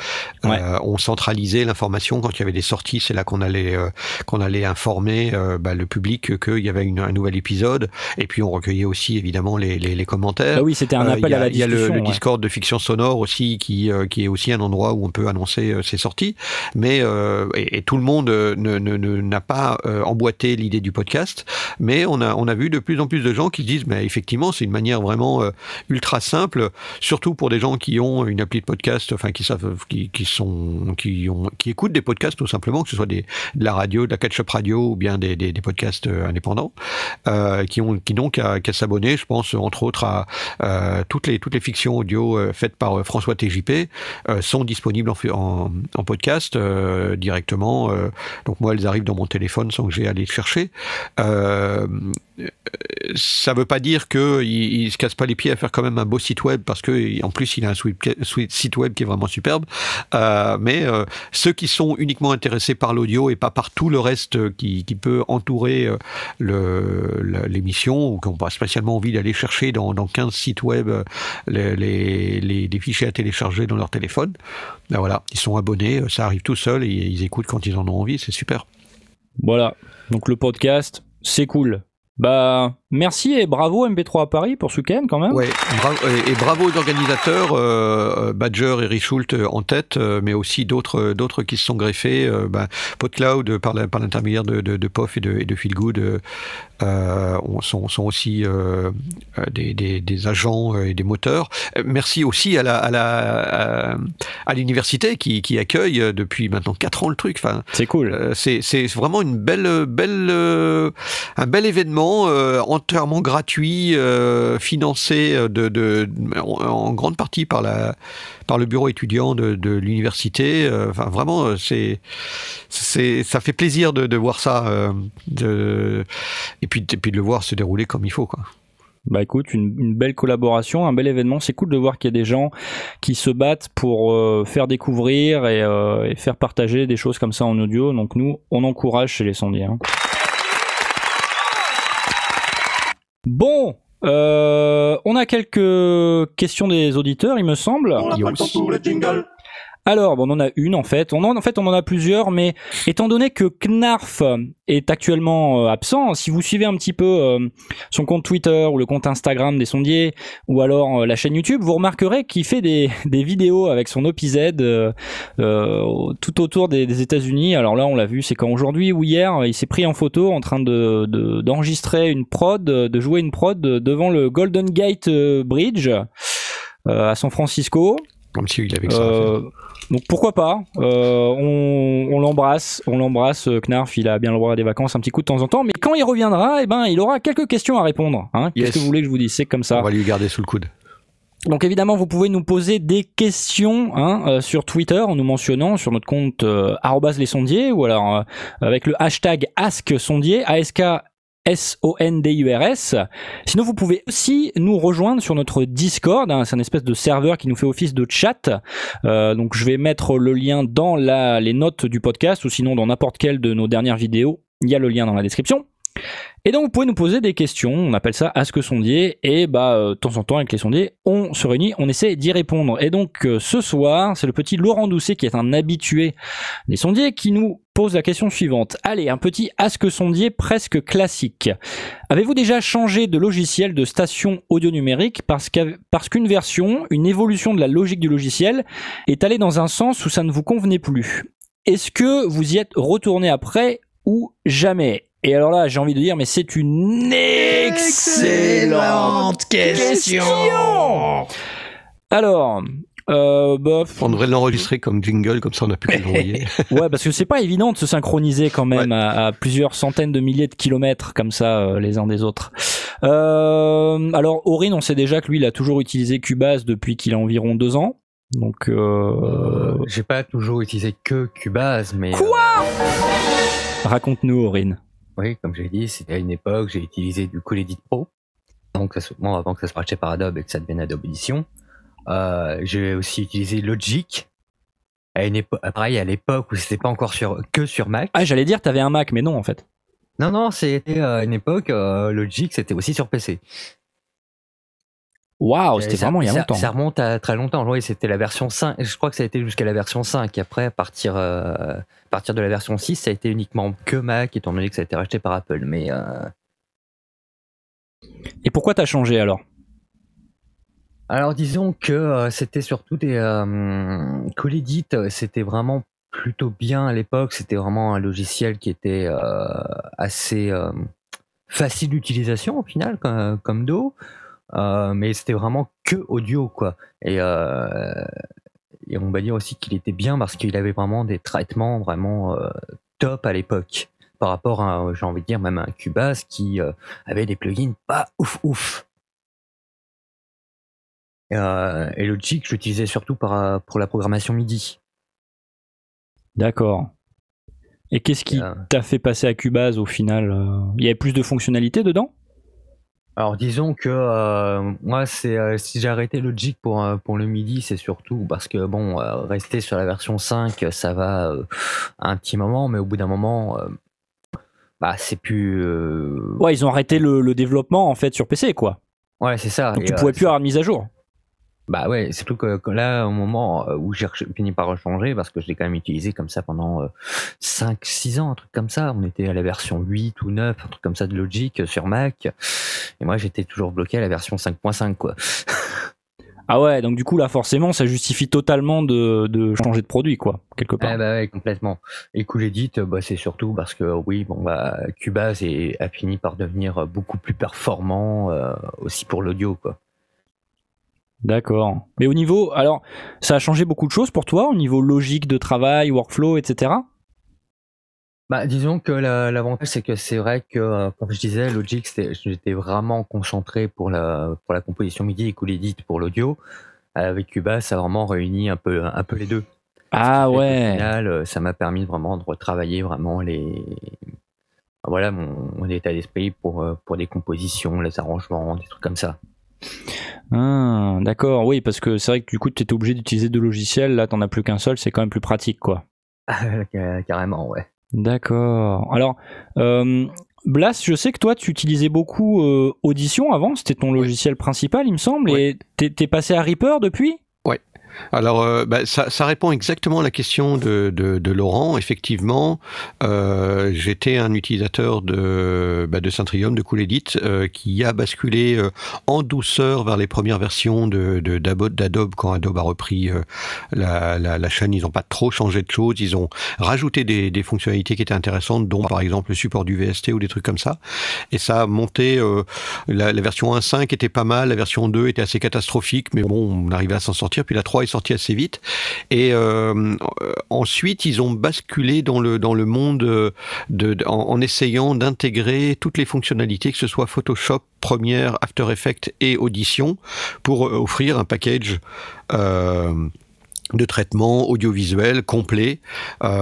euh, Ouais. on centralisait l'information quand il y avait des sorties. C'est là qu'on allait, euh, qu'on allait informer euh, bah, le public qu'il y avait une- un nouvel épisode. Et puis on recueillait aussi évidemment les, les, les commentaires. Bah oui, c'était un appel a, à la il y a discussion. le, le ouais. Discord de fiction sonore aussi, qui, qui est aussi un endroit où on peut annoncer ses sorties. Mais euh, et, et tout le monde euh, ne, ne, n'a pas emboîté l'idée du podcast. Mais on a, on a vu de plus en plus de gens qui se disent, mais effectivement, c'est une manière vraiment euh, ultra simple, surtout pour des gens qui ont une appli de podcast, enfin qui savent, qui, qui sont, qui ont, qui écoutent des podcasts tout simplement, que ce soit de la radio, de la catch-up radio ou bien des, podcasts euh, indépendants, euh, qui ont, qui n'ont qu'à, s'abonner. Je pense entre autres à toutes les toutes les fictions audio faites par François TJP sont disponibles en, podcast directement. donc moi, elles arrivent dans mon téléphone sans que j'ai à les chercher. Ça veut pas dire que il, il se casse pas les pieds à faire quand même un beau site web parce que en plus il a un site web qui est vraiment superbe. Euh, mais euh, ceux qui sont uniquement intéressés par l'audio et pas par tout le reste qui, peut entourer euh, l'émission ou qui n'ont pas spécialement envie d'aller chercher dans, dans 15 sites web les fichiers à télécharger dans leur téléphone, ben voilà, ils sont abonnés, ça arrive tout seul et ils écoutent quand ils en ont envie, c'est super. Voilà. Donc le podcast, c'est cool. Bah, merci et bravo MP3 à Paris pour ce week-end quand même. Ouais, et, bravo aux organisateurs, euh, Badger et Richult en tête, euh, mais aussi d'autres d'autres qui se sont greffés. Euh, bah, PodCloud par l'intermédiaire de, de, de POF et de, et de Feelgood euh, euh, on- sont, sont aussi euh, euh, des, des, des agents euh, et des moteurs. Euh, Merci aussi à la à la à, à l'université qui, qui accueille euh, depuis maintenant quatre ans le truc. Enfin, C'est cool. euh, c'est vraiment une belle belle euh, un bel événement euh, entièrement gratuit, euh, financé de, en, grande partie par, le bureau étudiant de, l'université. Euh, Enfin, vraiment, euh, ça fait plaisir de, voir ça, euh, et puis, de le voir se dérouler comme il faut. Bah écoute, une, belle collaboration, un bel événement. C'est cool de voir qu'il y a des gens qui se battent pour euh, faire découvrir et, euh, et faire partager des choses comme ça en audio. Donc nous, on encourage chez les sondiers. hein. Bon, euh, on a quelques questions des auditeurs, il me semble. Alors, on en a une en fait. On en, fait, on en a plusieurs, mais étant donné que Knarf est actuellement euh, absent, si vous suivez un petit peu euh, son compte Twitter ou le compte Instagram des sondiers, ou alors euh, la chaîne YouTube, vous remarquerez qu'il fait des, vidéos avec son OPZ tout autour des, États-Unis. Alors là, on l'a vu, c'est quand aujourd'hui ou hier, il s'est pris en photo en train de de- d'enregistrer une prod, de jouer une prod devant le Golden Gate Bridge à San Francisco. Comme avait que ça à faire. Euh, donc pourquoi pas Euh, On, l'embrasse, on l'embrasse. euh, Knarf, il a bien le droit à des vacances un petit coup de temps en temps, mais quand il reviendra, eh ben, il aura quelques questions à répondre. Hein Qu'est-ce Yes. que vous voulez que je vous dise? C'est comme ça. On va lui garder sous le coude. Donc évidemment, vous pouvez nous poser des questions hein, euh, sur Twitter en nous mentionnant sur notre compte euh, les sondiers ou alors euh, avec le hashtag AskSondier, ASK S-O-N-D-U-R-S. Sinon, vous pouvez aussi nous rejoindre sur notre Discord. hein, c'est un espèce de serveur qui nous fait office de chat. Euh, donc, je vais mettre le lien dans les notes du podcast ou sinon dans n'importe quelle de nos dernières vidéos. Il y a le lien dans la description. Et donc vous pouvez nous poser des questions, on appelle ça Ask Sondier, et bah euh, de temps en temps avec les sondiers, on se réunit, on essaie d'y répondre. Et donc euh, ce soir, c'est le petit Laurent Doucet qui est un habitué des sondiers qui nous pose la question suivante. Allez, un petit Ask Sondier presque classique. Avez-vous déjà changé de logiciel de station audio numérique parce qu'une version, une évolution de la logique du logiciel est allée dans un sens où ça ne vous convenait plus? Est-ce que vous y êtes retourné après ou jamais? Et alors là, j'ai envie de dire, mais c'est une excellente question. Alors, euh, bah, On devrait l'enregistrer comme jingle, comme ça on n'a plus qu'à l'envoyer. ouais, parce que c'est pas évident de se synchroniser quand même à, à plusieurs centaines de milliers de kilomètres comme ça euh, les uns des autres. Euh, alors, Aurine, on sait déjà que lui, il a toujours utilisé Cubase depuis qu'il a environ deux ans. Donc, euh, Euh, J'ai pas toujours utilisé que Cubase, mais. Quoi euh, raconte-nous, Aurine. oui, comme j'ai dit, c'était à une époque, j'ai utilisé du Cool Edit Pro. Donc, ça, se- bon, avant que ça se rachetait par Adobe et que ça devienne Adobe Edition. Euh, j'ai aussi utilisé Logic. À une époque, pareil, à l'époque où c'était pas encore sur, que sur Mac. Ah, j'allais dire, t'avais un Mac, mais non, en fait. Non, non, c'était euh, à une époque, euh, Logic, c'était aussi sur PC. Waouh, c'était vraiment il y a ça- longtemps. Ça remonte à très longtemps. Oui, c'était la version 5. Je crois que ça a été jusqu'à la version 5. Après, à partir, euh, à partir de la version 6, ça a été uniquement que Mac, étant donné que ça a été racheté par Apple. Mais euh, Et pourquoi t'as changé alors? Alors, disons que euh, c'était surtout des euh, c'était vraiment plutôt bien à l'époque. C'était vraiment un logiciel qui était euh, assez euh, facile d'utilisation au final, comme, comme Do. Mais c'était vraiment que audio, quoi. Et, on va dire aussi qu'il était bien parce qu'il avait vraiment des traitements vraiment top à l'époque. Par rapport à, j'ai envie de dire, même un Cubase qui avait des plugins pas ouf ouf. Et, euh, et Logic, je l'utilisais surtout par, pour la programmation MIDI. D'accord. Et qu'est-ce qui Euh, t'a fait passer à Cubase au final euh? Il y avait plus de fonctionnalités dedans? Alors disons que euh, moi c'est euh, si j'ai arrêté Logic pour euh, pour le MIDI c'est surtout parce que bon euh, rester sur la version 5 ça va euh, un petit moment mais au bout d'un moment euh, bah c'est plus euh, Ouais, ils ont arrêté le, le développement en fait sur PC, quoi. ouais c'est ça Donc Et, tu euh, pouvais plus avoir de mise à jour. Bah ouais, surtout que, que là, au moment euh, où j'ai fini par rechanger, parce que je l'ai quand même utilisé comme ça pendant 5-6 ans, un truc comme ça, on était à la version 8 ou 9, un truc comme ça de Logic euh, sur Mac, et moi j'étais toujours bloqué à la version 5.5 quoi. Ah ouais, donc du coup là forcément ça justifie totalement de, de changer de produit, quoi, quelque part. Ah bah ouais, complètement. Et Cool Edit, euh, bah, c'est surtout parce que oui, bon bah Cubase est- a fini par devenir beaucoup plus performant euh, aussi pour l'audio quoi. D'accord. Mais au niveau, alors, ça a changé beaucoup de choses pour toi au niveau logique de travail, workflow, etc. Bah, disons que l'avantage, c'est que c'est vrai que, comme je disais, Logic, j'étais vraiment concentré pour la, pour la composition MIDI et Cool pour l'audio. Avec Cuba, ça a vraiment réuni un peu, un peu les deux. Ah ouais. final, ça m'a permis vraiment de retravailler vraiment les, voilà, mon, état d'esprit pour, pour des compositions, les arrangements, des trucs comme ça. Ah, d'accord, oui, parce que c'est vrai que du coup, tu étais obligé d'utiliser deux logiciels, là, t'en as plus qu'un seul, c'est quand même plus pratique, quoi. Carrément, ouais. D'accord. Alors, euh, Blas, je sais que toi, tu utilisais beaucoup euh, Audition avant, c'était ton logiciel principal, il me semble, et t'es passé à Reaper depuis? Alors, euh, bah, ça, répond exactement à la question de, Laurent. Effectivement, euh, j'étais un utilisateur de, bah, de Centrium, de Cool euh, qui a basculé euh, en douceur vers les premières versions de, d'Adobe quand Adobe a repris la, la, chaîne. Ils n'ont pas trop changé de choses. Ils ont rajouté des, des, fonctionnalités qui étaient intéressantes, dont par exemple le support du VST ou des trucs comme ça. Et ça a monté. La, la, version 1.5 était pas mal, la version 2 était assez catastrophique, mais bon, on arrivait à s'en sortir. Puis la 3 est sorti assez vite. Et euh, ensuite, ils ont basculé dans le, dans le monde euh, en, essayant d'intégrer toutes les fonctionnalités, que ce soit Photoshop, Premiere, After Effects et Audition, pour euh, offrir un package. de traitement audiovisuel complet,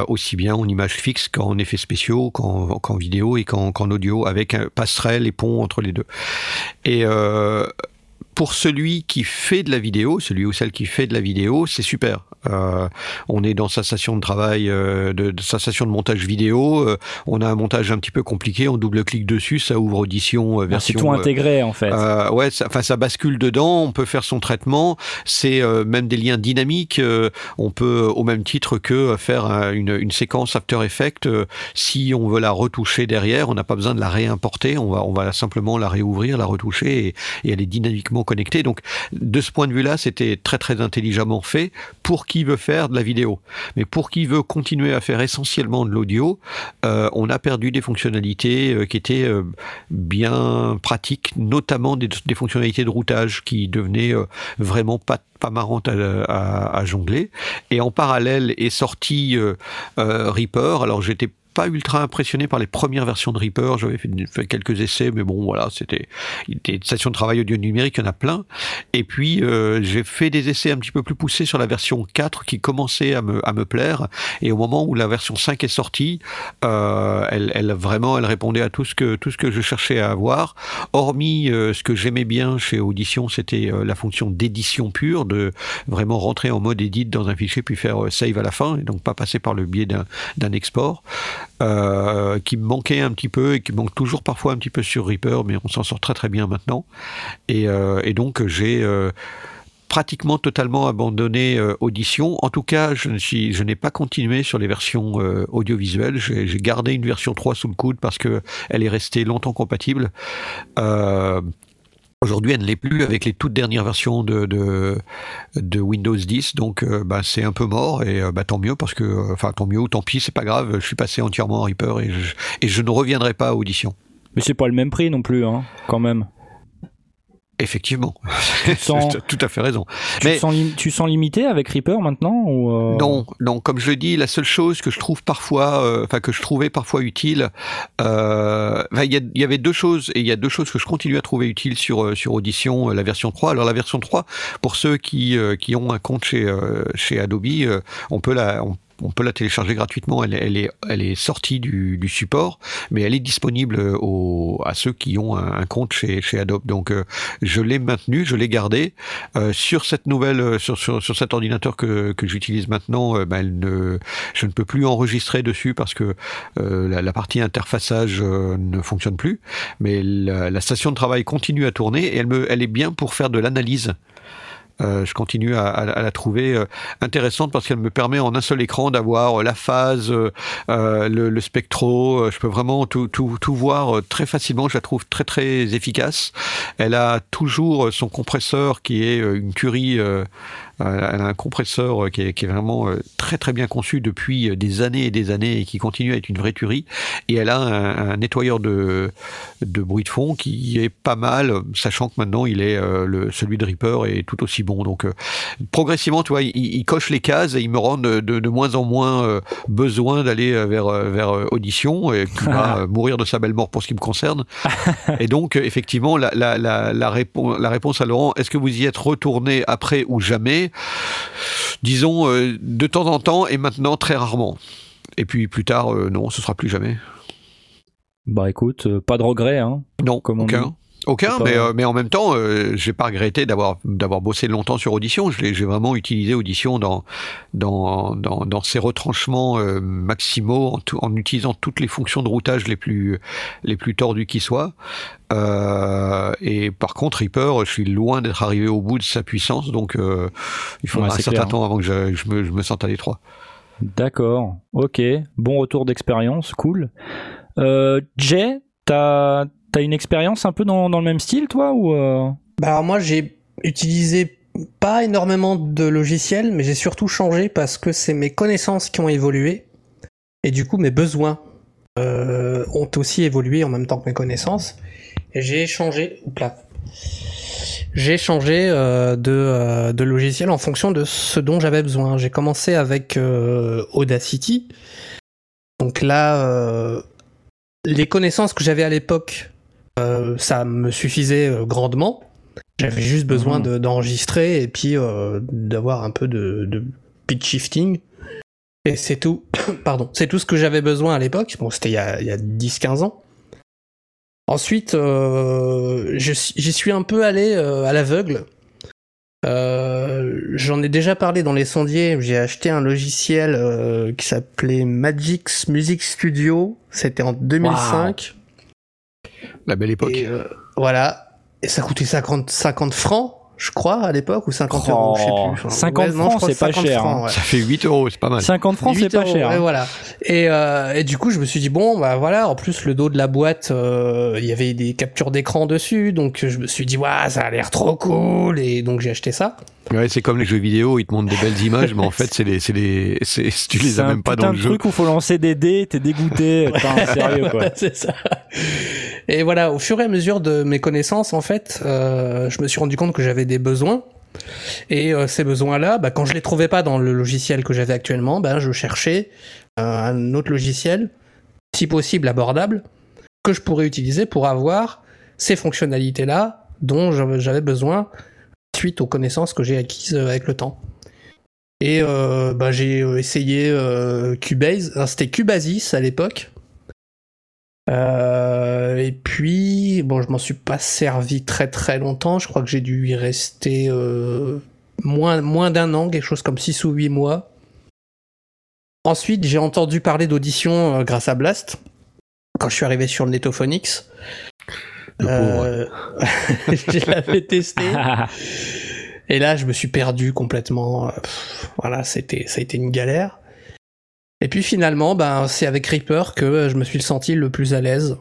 aussi bien en images fixes qu'en effets spéciaux, qu'en vidéo et qu'en audio, avec un passerelle et pont entre les deux. Et pour celui qui fait de la vidéo, celui ou celle qui fait de la vidéo, c'est super. Euh, on est dans sa station de travail, euh, de, sa station de montage vidéo. Euh, on a un montage un petit peu compliqué. On double-clique dessus, ça ouvre audition version. C'est tout intégré en fait. ouais, enfin ça, bascule dedans. On peut faire son traitement. C'est même des liens dynamiques. on peut, au même titre que faire une, une, séquence After Effects, si on veut la retoucher derrière, on n'a pas besoin de la réimporter. On va, on va simplement la réouvrir, la retoucher et, et elle est dynamiquement Donc, de ce point de vue-là, c'était très très intelligemment fait pour qui veut faire de la vidéo. Mais pour qui veut continuer à faire essentiellement de l'audio, euh, on a perdu des fonctionnalités euh, qui étaient euh, bien pratiques, notamment des, fonctionnalités de routage qui devenaient vraiment pas pas à, jongler. Et en parallèle est sorti Reaper. Alors j'étais pas ultra impressionné par les premières versions de Reaper. J'avais fait, quelques essais, mais bon, voilà, c'était des stations de travail audio numérique, il y en a plein. Et puis, euh, j'ai fait des essais un petit peu plus poussés sur la version 4 qui commençait à me, à me plaire. Et au moment où la version 5 est sortie, euh, elle, vraiment, elle répondait à tout ce que, tout ce que je cherchais à avoir. Hormis euh, ce que j'aimais bien chez Audition, c'était la fonction d'édition pure, de vraiment rentrer en mode edit dans un fichier puis faire save à la fin, et donc pas passer par le biais d'un export. Euh, qui me manquait un petit peu et qui manque toujours parfois un petit peu sur Reaper, mais on s'en sort très très bien maintenant. Et, euh, donc j'ai euh, pratiquement totalement abandonné Audition. En tout cas, je n'ai pas continué sur les versions audiovisuelles. J'ai, gardé une version 3 sous le coude parce que elle est restée longtemps compatible. Aujourd'hui, elle ne l'est plus avec les toutes dernières versions de, Windows 10, donc euh, bah, c'est un peu mort et euh, bah, tant mieux parce que, euh, enfin tant mieux tant pis, c'est pas grave. Je suis passé entièrement en Reaper et je, et je ne reviendrai pas à Audition. Mais c'est pas le même prix non plus, hein, quand même. Effectivement, tu as tout à fait raison. Tu, Mais, sens tu sens limité avec Reaper maintenant ou euh Non, non. Comme je le dis, la seule chose que je trouve parfois, euh, enfin que je trouvais parfois utile, euh, il y, avait deux choses et il y a deux choses que je continue à trouver utiles sur sur Audition, la version 3. Alors la version 3, pour ceux qui qui ont un compte chez chez Adobe, on peut la on on peut la télécharger gratuitement. Elle, est, sortie du, support, mais elle est disponible à ceux qui ont un, compte chez, chez Adobe. Donc, euh, je l'ai maintenue, je l'ai gardée euh, sur cette nouvelle, euh, sur, sur, cet ordinateur que, que j'utilise maintenant. Ben, elle ne, je ne peux plus enregistrer dessus parce que la, la, partie interfaçage ne fonctionne plus. Mais la, la, station de travail continue à tourner et elle, me, elle est bien pour faire de l'analyse euh, je continue à, la trouver euh, intéressante parce qu'elle me permet en un seul écran d'avoir euh, la phase, le, spectro. je peux vraiment tout, tout, voir très facilement. Je la trouve très très efficace. Elle a toujours son compresseur qui est une curie Euh, elle a un compresseur euh, qui est, qui est vraiment euh, très très bien conçu depuis des années et des années et qui continue à être une vraie tuerie. Et elle a un, un nettoyeur de, de bruit de fond qui est pas mal, sachant que maintenant il est le, celui de Reaper est tout aussi bon. Donc progressivement, tu vois, il, il, coche les cases et il me rend de, de, de moins en moins besoin d'aller vers, vers Audition, et qui va mourir de sa belle mort pour ce qui me concerne. et donc effectivement, la, la réponse à Laurent, est-ce que vous y êtes retourné après ou jamais? Disons euh, de temps en temps et maintenant très rarement. Et puis plus tard, euh, non, ce sera plus jamais. Bah écoute, euh, pas de regret, hein Non, comme aucun. Aucun, mais, euh, mais en même temps, euh, j'ai pas regretté d'avoir d'avoir bossé longtemps sur Audition. J'ai vraiment utilisé Audition dans dans dans, dans ses retranchements euh, maximaux, en, tout, en, utilisant toutes les fonctions de routage les plus les plus tordues qui soient. Euh, et par contre, Reaper, je suis loin d'être arrivé au bout de sa puissance, donc euh, il faudra ouais, un certain temps avant que je, je, me, je me sente à l'étroit. D'accord, ok, bon retour d'expérience, cool. Euh, Jay, t'as T'as une expérience un peu dans, dans, le même style, toi ou euh... bah Alors moi, j'ai utilisé pas énormément de logiciels, mais j'ai surtout changé parce que c'est mes connaissances qui ont évolué. Et du coup, mes besoins euh, ont aussi évolué en même temps que mes connaissances. Et j'ai changé... J'ai changé euh, de, de, logiciel en fonction de ce dont j'avais besoin. J'ai commencé avec Audacity. Donc là, les connaissances que j'avais à l'époque ça me suffisait euh, grandement. J'avais juste besoin mmh. d'enregistrer et puis euh, d'avoir un peu de, de, pitch shifting. Et c'est tout. Pardon. C'est tout ce que j'avais besoin à l'époque. Bon, c'était il y a, a 10-15 ans. Ensuite, euh, j'y suis un peu allé euh, à l'aveugle. Euh, J'en ai déjà parlé dans les sondiers. J'ai acheté un logiciel qui s'appelait Magix Music Studio. C'était en 2005. Wow. La belle époque. Et euh, voilà. Et ça coûtait 50, 50 francs, je crois, à l'époque, ou 50 oh, euros, je sais plus. Enfin, 50 ouais, francs, c'est pas cher. Francs, ouais. Ça fait 8 euros, c'est pas mal. 50 francs, c'est pas euros, cher. Ouais, voilà. Et, euh, et, du coup, je me suis dit, bon, bah voilà, en plus, le dos de la boîte, euh, il y avait des captures d'écran dessus, donc je me suis dit, ouais, ça a l'air trop cool, et donc j'ai acheté ça. Ouais, c'est comme les jeux vidéo, ils te montrent des belles images, mais en fait, c'est les, c'est les, c'est, tu les as même pas dans le jeu. C'est un truc où faut lancer des dés, t'es dégoûté, putain, sérieux, quoi. c'est ça. Et voilà, au fur et à mesure de mes connaissances, en fait, euh, je me suis rendu compte que j'avais des besoins. Et euh, ces besoins-là, bah, quand je les trouvais pas dans le logiciel que j'avais actuellement, bah, je cherchais euh, un autre logiciel, si possible abordable, que je pourrais utiliser pour avoir ces fonctionnalités-là dont j'avais besoin suite aux connaissances que j'ai acquises avec le temps. Et euh, bah, j'ai essayé euh, Cubase, c'était Cubasis à l'époque. Euh, et puis, bon, je m'en suis pas servi très très longtemps. Je crois que j'ai dû y rester euh, moins, moins d'un an, quelque chose comme 6 ou 8 mois. Ensuite, j'ai entendu parler d'audition euh, grâce à Blast, quand je suis arrivé sur le Netophonics. Euh, je l'avais testé. et là, je me suis perdu complètement. Pff, voilà, c'était, ça a été une galère. Et puis finalement, ben, c'est avec Reaper que je me suis senti le plus à l'aise.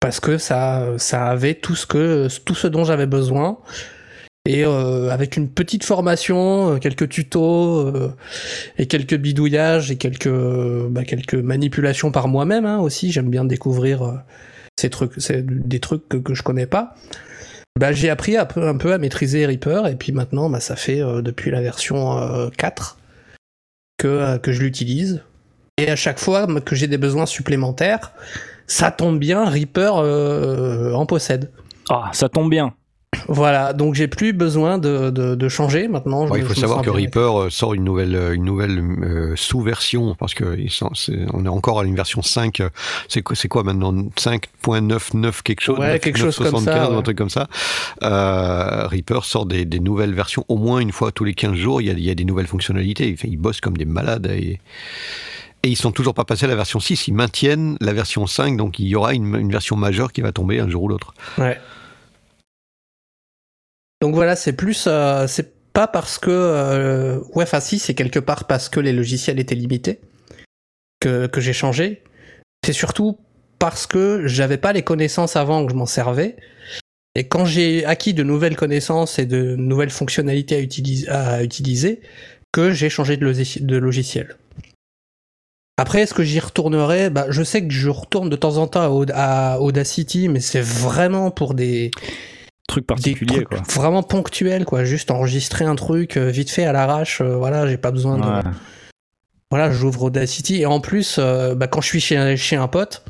Parce que ça, ça avait tout ce, que, tout ce dont j'avais besoin. Et euh, avec une petite formation, quelques tutos, euh, et quelques bidouillages, et quelques, bah, quelques manipulations par moi-même hein, aussi. J'aime bien découvrir euh, ces trucs, c'est des trucs que, je connais pas. Bah, j'ai appris un peu, à maîtriser Reaper, et puis maintenant, bah, ça fait euh, depuis la version 4 que, que je l'utilise. Et à chaque fois que j'ai des besoins supplémentaires, ça tombe bien, Reaper euh, en possède. Ah, ça tombe bien. Voilà, donc j'ai plus besoin de, de, de changer maintenant. Bon, il faut savoir que Reaper sort une nouvelle, une nouvelle euh, sous-version parce que est, on est encore à une version 5. C'est quoi, maintenant? 5.99 quelque chose Ouais, 9, quelque 9, chose 75, comme ça. Ouais. un truc comme ça. Euh, Reaper sort des, des, nouvelles versions au moins une fois tous les 15 jours. Il y a, il y a des nouvelles fonctionnalités. Ils, ils bossent comme des malades et et ils sont toujours pas passés à la version 6, ils maintiennent la version 5, donc il y aura une, une version majeure qui va tomber un jour ou l'autre. Ouais. Donc voilà, c'est plus, euh, c'est pas parce que, euh, ouais, enfin si, c'est quelque part parce que les logiciels étaient limités que, j'ai changé. C'est surtout parce que j'avais pas les connaissances avant que je m'en servais. Et quand j'ai acquis de nouvelles connaissances et de nouvelles fonctionnalités à utiliser, que j'ai changé de, logi- de logiciel. Après, est-ce que j'y retournerai? Bah, Je sais que je retourne de temps en temps à Audacity, mais c'est vraiment pour des, Truc particulier, trucs quoi. vraiment ponctuels, quoi. Juste enregistrer un truc euh, vite fait à l'arrache. euh, voilà, j'ai pas besoin de. Voilà, j'ouvre Audacity et en plus, euh, bah, quand je suis chez, chez un pote,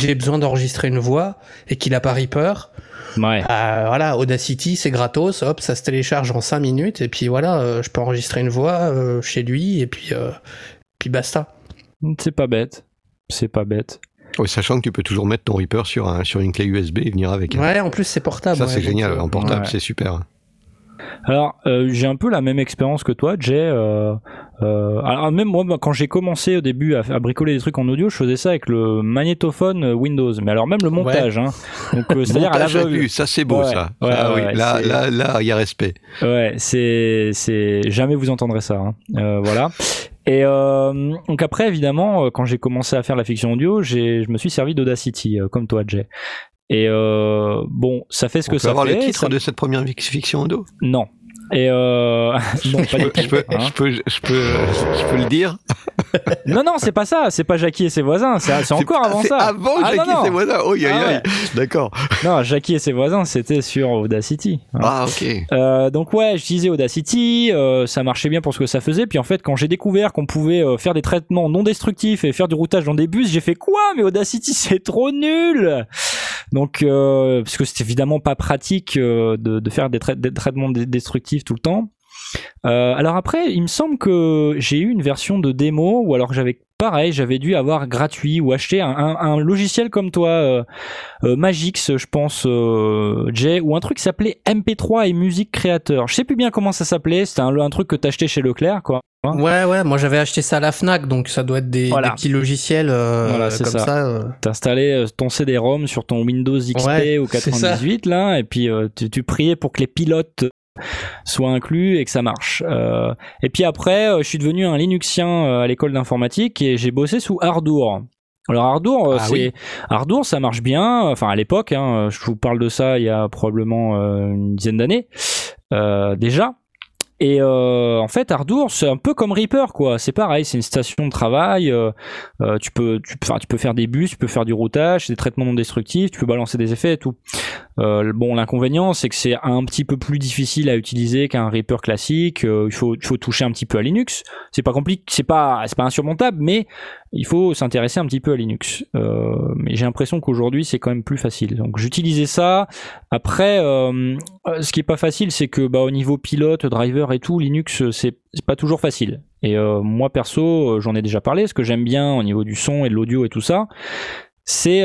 j'ai besoin d'enregistrer une voix et qu'il a pas Reaper. Ouais. Euh, voilà, Audacity, c'est gratos, hop, ça se télécharge en 5 minutes et puis voilà, euh, je peux enregistrer une voix euh, chez lui et puis, puis basta. C'est pas bête. C'est pas bête. Ouais, sachant que tu peux toujours mettre ton Reaper sur, un, sur une clé USB et venir avec. hein. Ouais, en plus c'est portable. Ça, ouais, c'est génial. euh, En portable, ouais. c'est super. Alors, euh, j'ai un peu la même expérience que toi, Jay. Euh, euh, alors même moi, quand j'ai commencé au début à, à bricoler des trucs en audio, je faisais ça avec le magnétophone Windows. Mais alors même le montage, hein. Donc euh, c'est-à-dire à Montage à l'aveugle. vue, ça c'est beau Ouais, ça. ouais, Ah oui, ouais, là, là, là, il y a respect. Ouais, c'est c'est jamais vous entendrez ça. Hein. Euh, voilà. Et euh, donc après, évidemment, euh, quand j'ai commencé à faire la fiction audio, j'ai je me suis servi d'Audacity, euh, comme toi, Jay. Et euh, bon, ça fait ce On que peut ça avoir fait. le titre ça- de cette première fic- fiction audio? Non. Et euh... non, pas du tout. je, peux, hein. je, peux, je, peux, je peux le dire Non, non, c'est pas ça. C'est pas Jackie et ses voisins. C'est c'est encore avant ça. Avant Ah, Jackie non, non. et ses voisins. Oh, Ah. D'accord. Non, Jackie et ses voisins, c'était sur Audacity. hein. Ah, ok. Euh, donc ouais, j'utilisais Audacity, euh, ça marchait bien pour ce que ça faisait. Puis en fait, quand j'ai découvert qu'on pouvait euh, faire des traitements non destructifs et faire du routage dans des bus, j'ai fait quoi? Mais Audacity, c'est trop nul. Donc euh, parce que c'est évidemment pas pratique euh, de, de faire des, trai- des traitements destructifs tout le temps. Euh, alors après, il me semble que j'ai eu une version de démo ou alors j'avais pareil, j'avais dû avoir gratuit ou acheter un, un- un logiciel comme toi, euh, euh, Magix, je pense, euh, Jay, ou un truc qui s'appelait MP3 et Musique Créateur. Je sais plus bien comment ça s'appelait. C'était un, un truc que t'achetais chez Leclerc, quoi. Ouais, ouais, moi j'avais acheté ça à la Fnac, donc ça doit être des, Voilà. des petits logiciels Voilà, c'est comme ça. ça. T'installais ton CD-ROM sur ton Windows XP Ouais, ou c'est ça. 98 là, et puis tu, tu priais pour que les pilotes soient inclus et que ça marche. Euh, et puis après, euh, je suis devenu un Linuxien euh, à l'école d'informatique et j'ai bossé sous Ardour. Alors Ardour, Ah c'est oui. Ardour, ça marche bien. Enfin à l'époque, hein, je vous parle de ça il y a probablement une dizaine d'années euh, déjà. Et euh, en fait, Ardour, c'est un peu comme Reaper, quoi. C'est pareil, c'est une station de travail. euh, tu peux, tu peux faire des bus, tu peux faire du routage, des traitements non destructifs, tu peux balancer des effets et tout. Euh, bon, l'inconvénient, c'est que c'est un petit peu plus difficile à utiliser qu'un Reaper classique. Euh, il faut, il faut toucher un petit peu à Linux. C'est pas compliqué, c'est pas, c'est pas insurmontable, mais il faut s'intéresser un petit peu à Linux. Euh, mais j'ai l'impression qu'aujourd'hui, c'est quand même plus facile. Donc, j'utilisais ça. Après, euh, euh, ce qui est pas facile, c'est que bah, au niveau pilote, driver et tout, Linux, c'est pas toujours facile. Et euh, moi perso, j'en ai déjà parlé. Ce que j'aime bien au niveau du son et de l'audio et tout ça, c'est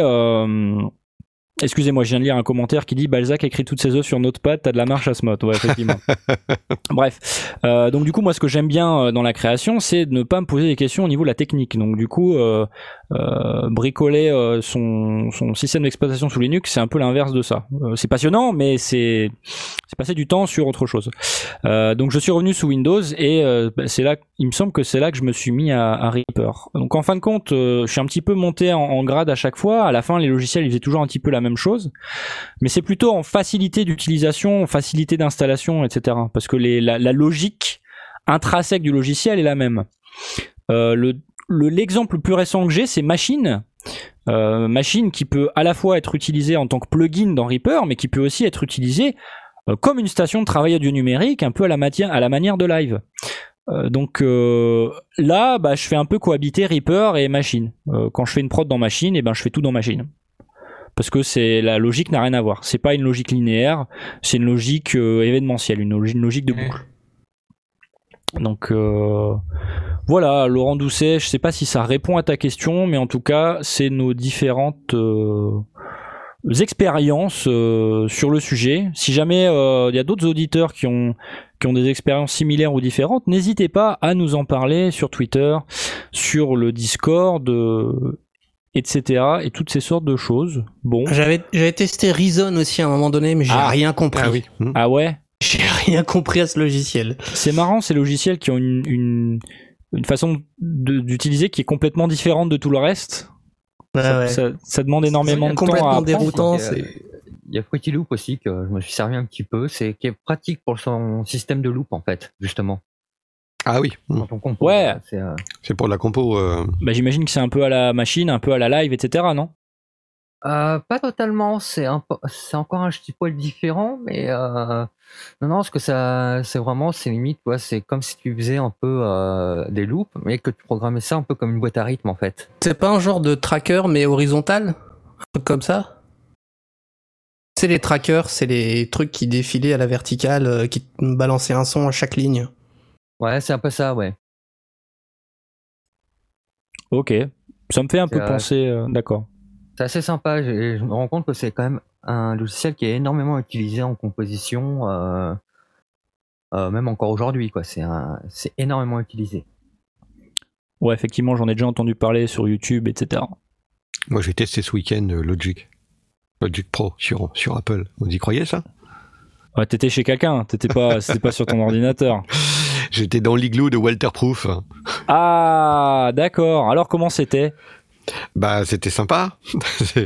Excusez-moi, je viens de lire un commentaire qui dit Balzac écrit toutes ses œuvres sur Notepad, t'as de la marche à ce mode. Ouais, effectivement. Bref. Euh, donc, du coup, moi, ce que j'aime bien euh, dans la création, c'est de ne pas me poser des questions au niveau de la technique. Donc, du coup, euh, euh, bricoler euh, son, son système d'exploitation sous Linux, c'est un peu l'inverse de ça. Euh, c'est passionnant, mais c'est passer du temps sur autre chose. Euh, donc, je suis revenu sous Windows et euh, bah, c'est là, il me semble que c'est là que je me suis mis à, à Reaper. Donc, en fin de compte, euh, je suis un petit peu monté en, en grade à chaque fois. À la fin, les logiciels, ils faisaient toujours un petit peu la même chose, mais c'est plutôt en facilité d'utilisation, facilité d'installation, etc. Parce que les, la, la logique intrinsèque du logiciel est la même. Euh, le- l'exemple le plus récent que j'ai, c'est Machine. Euh, Machine qui peut à la fois être utilisé en tant que plugin dans Reaper, mais qui peut aussi être utilisé euh, comme une station de travail audio numérique, un peu à la, matière, à la manière de Live. Euh, donc là, bah, je fais un peu cohabiter Reaper et Machine. Quand je fais une prod dans Machine, et ben je fais tout dans Machine. Parce que c'est la logique n'a rien à voir. C'est pas une logique linéaire, c'est une logique événementielle, une logique de boucle. Donc euh, voilà, Laurent Doucet, je sais pas si ça répond à ta question, mais en tout cas, c'est nos différentes euh, expériences euh, sur le sujet. Si jamais euh, il y a d'autres auditeurs qui ont qui ont des expériences similaires ou différentes, n'hésitez pas à nous en parler sur Twitter, sur le Discord, euh, etc. et toutes ces sortes de choses. Bon, J'avais j'avais testé Reason aussi à un moment donné, mais j'ai Ah. rien compris. Ah oui. Hmm. ah ouais, J'ai rien compris à ce logiciel. c'est marrant ces logiciels qui ont une, une, une façon d'utiliser qui est complètement différente de tout le reste. Ouais, ça, ouais. ça- ça demande énormément de temps complètement déroutant. Il y a Pretty Loop aussi que je me suis servi un petit peu. C'est qui est pratique pour son système de loop en fait, justement. Ah oui, Quand on compose, Ouais. c'est, euh, c'est pour la compo. euh, Bah, j'imagine que c'est un peu à la machine, un peu à la live, etc. Non? Euh, pas totalement, c'est encore un petit poil différent, mais euh, non, non, ce que ça, c'est vraiment, c'est limite, quoi, c'est comme si tu faisais un peu euh, des loops, mais que tu programmais ça un peu comme une boîte à rythme en fait. C'est pas un genre de tracker, mais horizontal? Un truc comme ça? C'est les trackers, c'est les trucs qui défilaient à la verticale, euh, qui balançaient un son à chaque ligne. Ouais, c'est un peu ça, ouais. Ok. Ça me fait un peu euh, penser. euh, D'accord. C'est assez sympa, je me rends compte que c'est quand même un logiciel qui est énormément utilisé en composition, euh, euh, même encore aujourd'hui, quoi. C'est un- c'est énormément utilisé. Ouais, effectivement, j'en ai déjà entendu parler sur YouTube, etc. Moi, j'ai testé ce week-end euh, Logic. Logic Pro sur, sur Apple. Vous y croyez ça? Ouais, t'étais chez quelqu'un, t'étais pas, c'était pas sur ton ordinateur. J'étais dans l'igloo de Walter Proof. Ah, d'accord. Alors comment c'était? Bah, c'était sympa.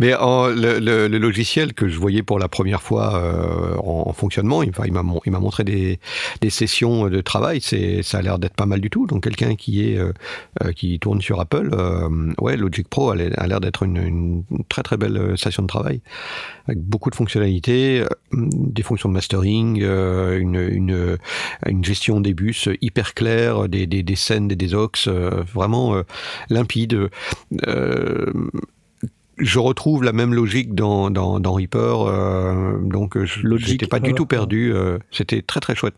Mais le, logiciel que je voyais pour la première fois euh, en, en fonctionnement, il, il m'a montré des, des sessions de travail. Ça a l'air d'être pas mal du tout. Donc quelqu'un qui est euh, euh, qui tourne sur Apple, ouais, Logic Pro a l'air d'être une, très très belle station de travail avec beaucoup de fonctionnalités, des fonctions de mastering, une, une, gestion des bus hyper claire, des, des, des scènes, des, des aux, vraiment limpide. Euh, je retrouve la même logique dans, dans, dans Reaper, euh, donc je Logic, n'étais pas du euh, tout perdu. euh, C'était très très chouette.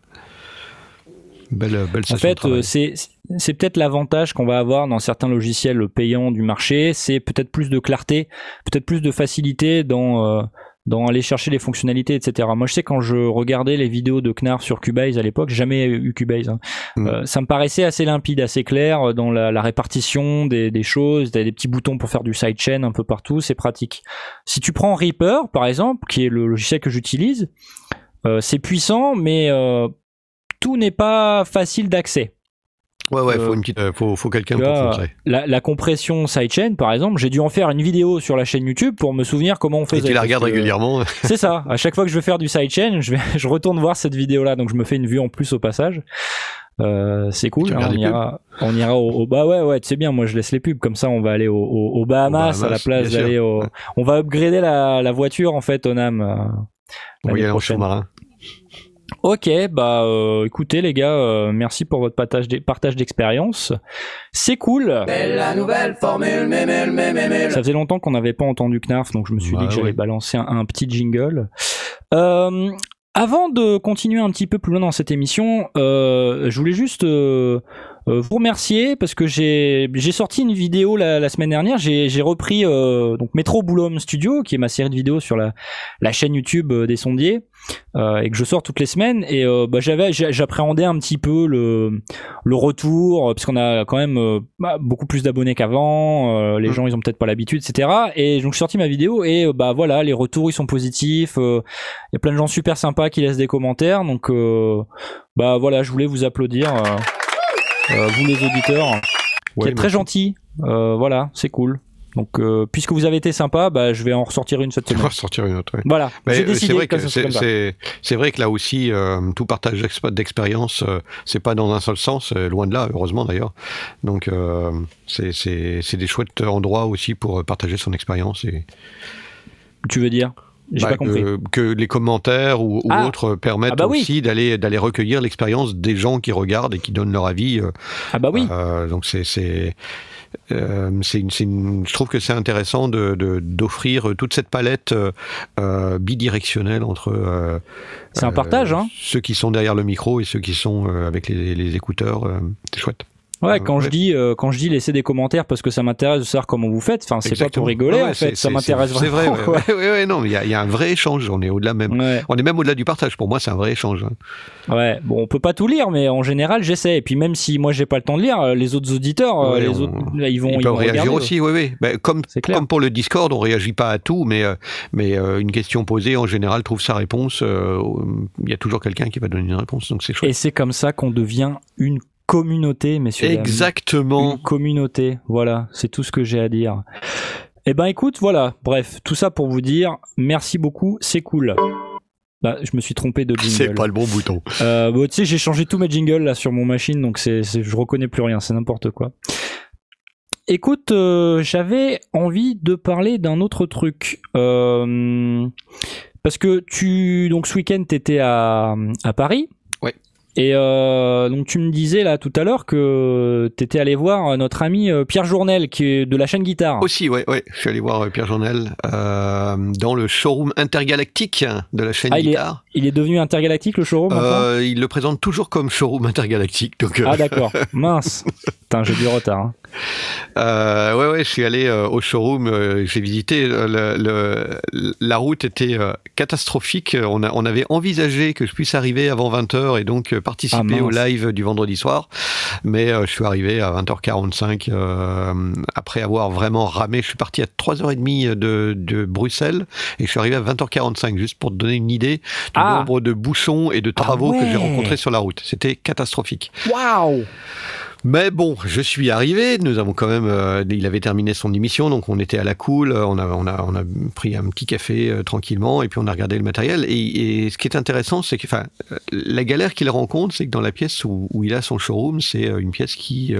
Belle, belle En fait, euh, c'est c'est peut-être l'avantage qu'on va avoir dans certains logiciels payants du marché, c'est peut-être plus de clarté, peut-être plus de facilité dans euh, dans aller chercher les fonctionnalités, etc. Moi, je sais quand je regardais les vidéos de Knarf sur Cubase à l'époque, jamais eu Cubase. hein. Mm. Euh, ça me paraissait assez limpide, assez clair euh, dans la, la répartition des, des choses. T'as des petits boutons pour faire du sidechain un peu partout, c'est pratique. Si tu prends Reaper, par exemple, qui est le logiciel que j'utilise, euh, c'est puissant, mais euh, tout n'est pas facile d'accès. Ouais, ouais, faut euh, une petite, euh, faut, faut quelqu'un pour. La, la compression sidechain, par exemple, j'ai dû en faire une vidéo sur la chaîne YouTube pour me souvenir comment on Et faisait. tu la regardes régulièrement. C'est ça. À chaque fois que je veux faire du sidechain, je, vais, je retourne voir cette vidéo-là, donc je me fais une vue en plus au passage. Euh, c'est cool. Hein, on, ira, on ira au, au- bah ouais ouais, tu sais bien. Moi, je laisse les pubs comme ça. On va aller au, au, au Bahamas, à la place d'aller au. On va upgrader la, la voiture en fait au NAM. euh, On va y aller en sous-marin. Ok, bah euh, écoutez les gars, euh, merci pour votre partage d'e- partage d'expérience. C'est cool. la nouvelle formule, mémule, mémule. Ça faisait longtemps qu'on n'avait pas entendu Knarf, donc je me suis Bah dit que j'allais balancer un, un petit jingle. Euh, avant de continuer un petit peu plus loin dans cette émission, euh, je voulais juste euh, vous remercier parce que j'ai sorti une vidéo la, la semaine dernière. J'ai repris euh, donc Metro Boulom Studio, qui est ma série de vidéos sur la, la chaîne YouTube euh, des sondiers. euh, et que je sors toutes les semaines et euh, bah, j'avais j'a- j'appréhendais un petit peu le le retour euh, parce qu'on a quand même euh, bah, beaucoup plus d'abonnés qu'avant euh, les Mm. gens ils ont peut-être pas l'habitude etc et donc j'ai sorti ma vidéo et euh, bah voilà les retours ils sont positifs euh, il y a plein de gens super sympas qui laissent des commentaires donc euh, bah voilà je voulais vous applaudir euh, euh, vous les auditeurs qui Ouais, êtes très merci. gentils euh, voilà c'est cool donc euh, puisque vous avez été sympa bah je vais en ressortir une cette semaine vas sortir une autre. ouais. voilà Mais, j'ai euh, décidé c'est vrai que vrai là aussi euh, tout partage d'exp- d'expérience euh, c'est pas dans un seul sens euh, loin de là heureusement d'ailleurs donc euh, c'est c'est c'est des chouettes endroits aussi pour euh, partager son expérience et tu veux dire? J'ai bah, pas compris que, que les commentaires ou, ou Ah. autres permettent Ah bah oui. aussi d'aller d'aller recueillir l'expérience des gens qui regardent et qui donnent leur avis euh, ah bah oui euh, donc c'est c'est euh, une, une- je trouve que c'est intéressant de de- d'offrir toute cette palette euh, bidirectionnelle entre c'est un partage hein ceux qui sont derrière le micro et ceux qui sont avec les, les écouteurs c'est chouette Ouais, Euh, quand je dis euh, quand je dis laisser des commentaires parce que ça m'intéresse de savoir comment vous faites. Enfin, c'est pas pour rigoler Ouais, en fait. Ça m'intéresse vraiment. c'est vrai ouais, ouais, ouais, ouais, non il y a, il y a un vrai échange on est au-delà même on est même au-delà du partage pour moi c'est un vrai échange hein. Ouais. Bon, on peut pas tout lire, mais en général, j'essaie. Et puis même si moi j'ai pas le temps de lire, euh, les autres auditeurs, euh, Ouais, les on- autres, là, ils vont, ils ils peuvent vont réagir regarder, aussi oui oui Ben, comme pour le Discord on réagit pas à tout mais euh, mais euh, une question posée en général trouve sa réponse il y a toujours quelqu'un qui va donner une réponse donc c'est chouette Et c'est comme ça qu'on devient une communauté, messieurs. exactement Une communauté. Voilà, c'est tout ce que j'ai à dire. Eh ben écoute, voilà, bref, tout ça pour vous dire, merci beaucoup, c'est cool. Bah, je me suis trompé de jingle. C'est pas le bon bouton. Euh, tu sais, j'ai changé tous mes jingles là sur mon machine, donc c'est, c'est- je reconnais plus rien, c'est n'importe quoi. Écoute, euh, j'avais envie de parler d'un autre truc. Euh, parce que tu, donc ce week-end, t'étais à, à Paris. Ouais. Et euh, donc tu me disais là tout à l'heure que t'étais allé voir notre ami euh, Pierre Journel, qui est de la chaîne Guitare. Aussi, ouais, ouais. Je suis allé voir euh, Pierre Journel euh, dans le showroom intergalactique de la chaîne Ah, il est- Guitare. Il est devenu intergalactique le showroom Euh, il le présente toujours comme showroom intergalactique. Donc, euh, Ah d'accord, mince. Putain, j'ai du retard. hein. Euh, ouais, ouais, je suis allé euh, au showroom, euh, j'ai visité. euh, le, le- la route était catastrophique. On, a, on avait envisagé que je puisse arriver avant 20h et donc participer Ah, au live du vendredi soir. Mais je suis arrivé à 20h45 euh, après avoir vraiment ramé. Je suis parti à 3h30 de, de Bruxelles et je suis arrivé à 20h45, juste pour te donner une idée du Ah. nombre de bouchons et de travaux que j'ai rencontrés sur la route. C'était catastrophique. Waouh Mais bon, je suis arrivé. Nous avons quand même. euh, il avait terminé son émission, donc on était à la cool. euh, On a, pris un petit café euh, tranquillement, et puis on a regardé le matériel. Et, ce qui est intéressant, c'est que, la galère qu'il rencontre, c'est que dans la pièce où, il a son showroom, c'est une pièce qui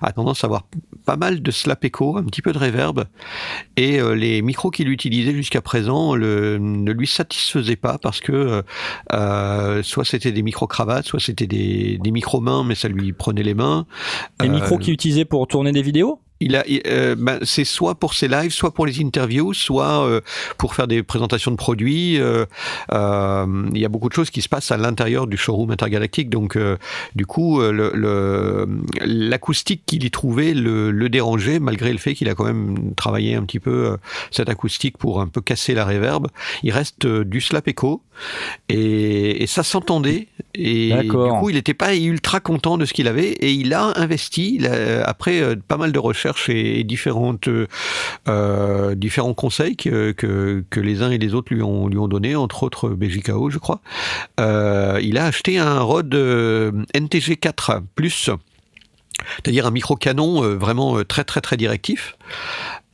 a tendance à avoir pas mal de slap echo, un petit peu de reverb, et les micros qu'il utilisait jusqu'à présent ne lui satisfaisaient pas parce que soit c'était des micro cravates, soit c'était des, des micro mains, mais ça lui prenait les mains. Les Euh, micros qu'il utilisait pour tourner des vidéos il a, euh, ben, c'est soit pour ses lives, soit pour les interviews, soit euh, pour faire des présentations de produits. euh, il y a beaucoup de choses qui se passent à l'intérieur du showroom intergalactique. Donc, du coup, le- le- l'acoustique qu'il y trouvait le, le dérangeait, malgré le fait qu'il a quand même travaillé un petit peu cette acoustique pour un peu casser la réverb. Il reste du slap echo et, et ça s'entendait. Et du coup, il n'était pas ultra content de ce qu'il avait et il a investi il a- après euh, pas mal de recherches et, et différentes euh, euh, différents conseils que, que, que les uns et les autres lui ont lui ont donné, entre autres BJKO, je crois. Euh, il a acheté un Rode euh, NTG 4 Plus. C'est-à-dire un micro canon euh, vraiment euh, très très très directif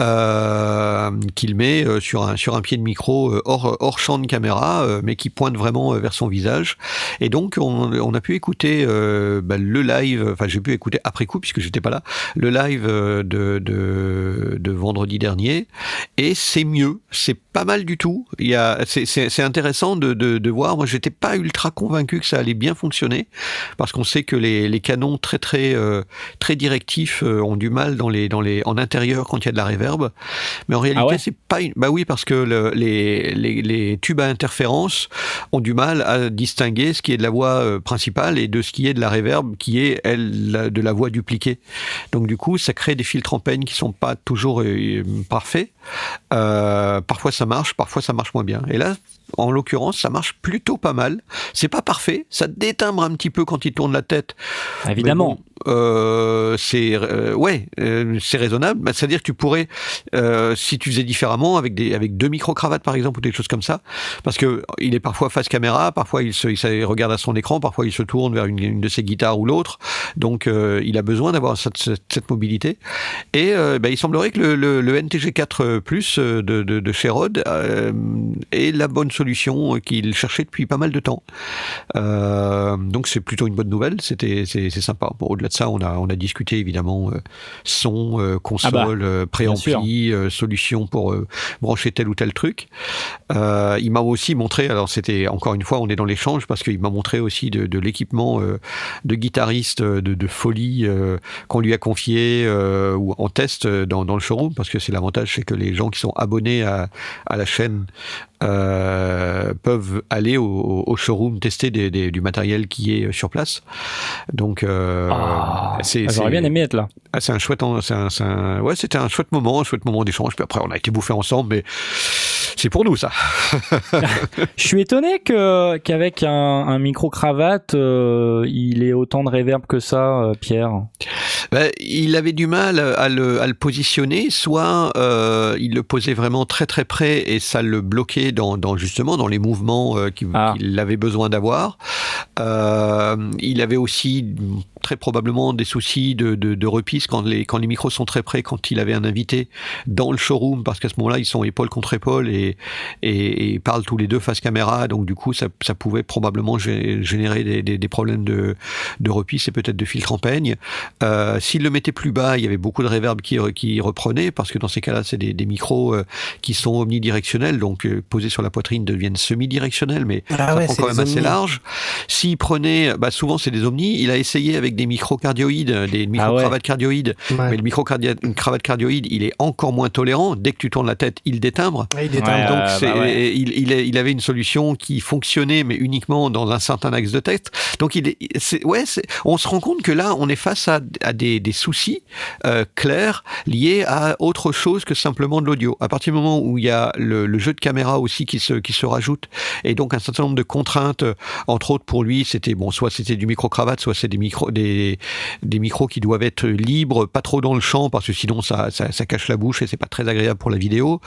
euh, qu'il met euh, sur un sur un pied de micro euh, hors hors champ de caméra, mais qui pointe vraiment vers son visage. Et donc on, a pu écouter bah, le live. Enfin, j'ai pu écouter après coup puisque j'étais pas là. Le live de de, vendredi dernier et c'est mieux. C'est pas mal du tout. Il y a c'est c'est intéressant de de, voir. Moi, j'étais pas ultra convaincu que ça allait bien fonctionner parce qu'on sait que les les canons très très très directifs ont du mal dans les dans les en intérieur quand il y a de la réverb. Mais en réalité, Ah ouais c'est pas une... bah oui parce que le- les, les les tubes à interférence ont du mal à distinguer ce qui est de la voix euh, principale et de ce qui est de la réverb qui est elle de la voix dupliquée. Donc du coup, ça crée des filtres en peine qui sont pas toujours euh, parfaits. Euh, parfois ça marche, parfois ça marche moins bien. Et là, en l'occurrence, ça marche plutôt pas mal. C'est pas parfait, ça détimbre un petit peu quand il tourne la tête. Évidemment. Bon, euh, c'est euh, ouais, euh, c'est raisonnable. Bah, C'est-à-dire que tu pourrais, si tu faisais différemment avec des avec deux micro cravates par exemple ou des choses comme ça, parce que il est parfois face caméra, parfois il se, il regarde à son écran, parfois il se tourne vers une, de ses guitares ou l'autre. Donc il a besoin d'avoir cette, mobilité. Et bah, il semblerait que le, le, le NTG 4 Plus de, de, chez est la bonne solution qu'il cherchait depuis pas mal de temps. Donc c'est plutôt une bonne nouvelle, c'était c'est sympa. Au-delà de ça, on a on a discuté évidemment euh, son, euh, console, Ah bah, euh, préampli, solution pour brancher tel ou tel truc. Il m'a aussi montré, alors c'était encore une fois, on est dans l'échange parce qu'il m'a montré aussi de, de l'équipement de guitariste de, de folie qu'on lui a confié ou en test dans, dans le showroom parce que c'est l'avantage, c'est que les gens qui sont abonnés à, à la chaîne euh, peuvent aller au, au showroom tester des, des- du matériel qui est sur place. Donc euh, Ah, c'est J'aurais bien aimé être là. ah, c'est un chouette, c'est un, ouais, c'était un chouette moment, un chouette moment d'échange. Puis après, on a été bouffé ensemble, mais c'est pour nous ça. Je suis étonné que qu'avec un, un micro cravate, euh, il ait autant de réverb que ça, euh, Pierre. Ben, il avait du mal à le, à le positionner, soit euh, il le posait vraiment très très près et ça le bloquait dans, dans justement dans les mouvements euh, qu'il Ah. avait besoin d'avoir. Euh, il avait aussi très probablement des soucis de, de, de quand les, quand les micros sont très près, quand il avait un invité dans le showroom, parce qu'à ce moment-là, ils sont épaule contre épaule et, et, et, parlent tous les deux face caméra, donc du coup, ça, ça pouvait probablement générer des, des, des problèmes de, de repisse et peut-être de filtre en peigne. Euh, S'il le mettait plus bas, il y avait beaucoup de réverb qui, qui reprenait, parce que dans ces cas-là, c'est des, des, micros euh, qui sont omnidirectionnels, donc euh, posés sur la poitrine deviennent semi-directionnels, mais ah ça ouais, prend quand même assez large. S'il prenait, bah souvent c'est des omnis, il a essayé avec des micro-cardioïdes, des micro-cravates ah ouais. cardioïdes, ouais. mais le micro-cravate cardioïde, il est encore moins tolérant. Dès que tu tournes la tête, il détimbre. il détimbre. Donc euh, bah il, il, il, avait une solution qui fonctionnait, mais uniquement dans un certain axe de tête. Donc il est, ouais, on se rend compte que là, on est face à, à des, des, soucis euh, clairs liés à autre chose que simplement de l'audio. À partir du moment où il y a le, le, jeu de caméra aussi qui se, qui se rajoute, et donc un certain nombre de contraintes, entre autres pour lui, c'était bon, soit c'était du micro-cravate, soit c'est des micros, des, des micros qui doivent être libres, pas trop dans le champ, parce que sinon ça, ça, ça cache la bouche et c'est pas très agréable pour la vidéo.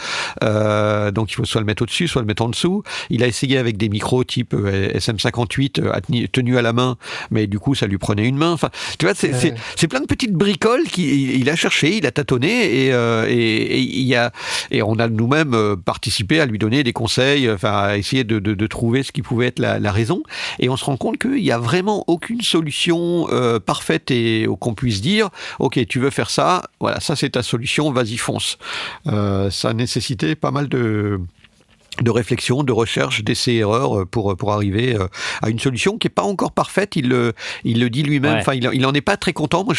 Euh, donc il faut soit le mettre au-dessus, soit le mettre en dessous. Il a essayé avec des micros type euh, SM58 euh, tenu à la main, mais du coup ça lui prenait une main. Enfin, tu vois, c'est ouais. plein de petites bricoles qu'il il a cherché, il a tâtonné et, euh, et, et, il y a et on a nous-mêmes euh, participé à lui donner des conseils, enfin à essayer de, de, de trouver ce qui pouvait être la, la, raison. Et on se rend compte qu'il n'y a vraiment aucune solution euh, parfaite et qu'on puisse dire, ok, tu veux faire ça, voilà, ça c'est ta solution, vas-y fonce. Euh, ça a nécessité pas mal de de réflexion, de recherche, d'essais-erreurs pour, pour arriver à une solution qui n'est pas encore parfaite. Il le, il le dit lui-même. Ouais. Enfin, il, il en est pas très content. Moi,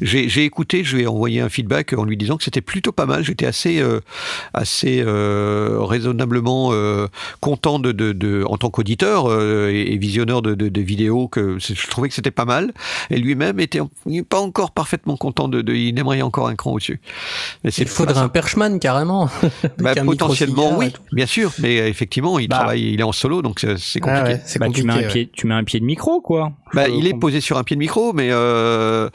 j'ai écouté, je lui ai envoyé un feedback en lui disant que c'était plutôt pas mal. J'étais assez, euh, assez euh, raisonnablement euh, content de, de, de, en tant qu'auditeur euh, et, et, visionneur de, de, de, vidéos que je trouvais que c'était pas mal. Et lui-même était pas encore parfaitement content de, de il aimerait encore un cran au-dessus. Il faudrait un Perchman carrément. bah, potentiellement, oui, bien sûr, mais effectivement, il bah. travaille, il est en solo, donc c'est compliqué. Ah ouais, bah, compliqué. Tu mets, un ouais. pied, tu mets un pied de micro, quoi. Bah, il est posé sur un pied de micro, mais euh,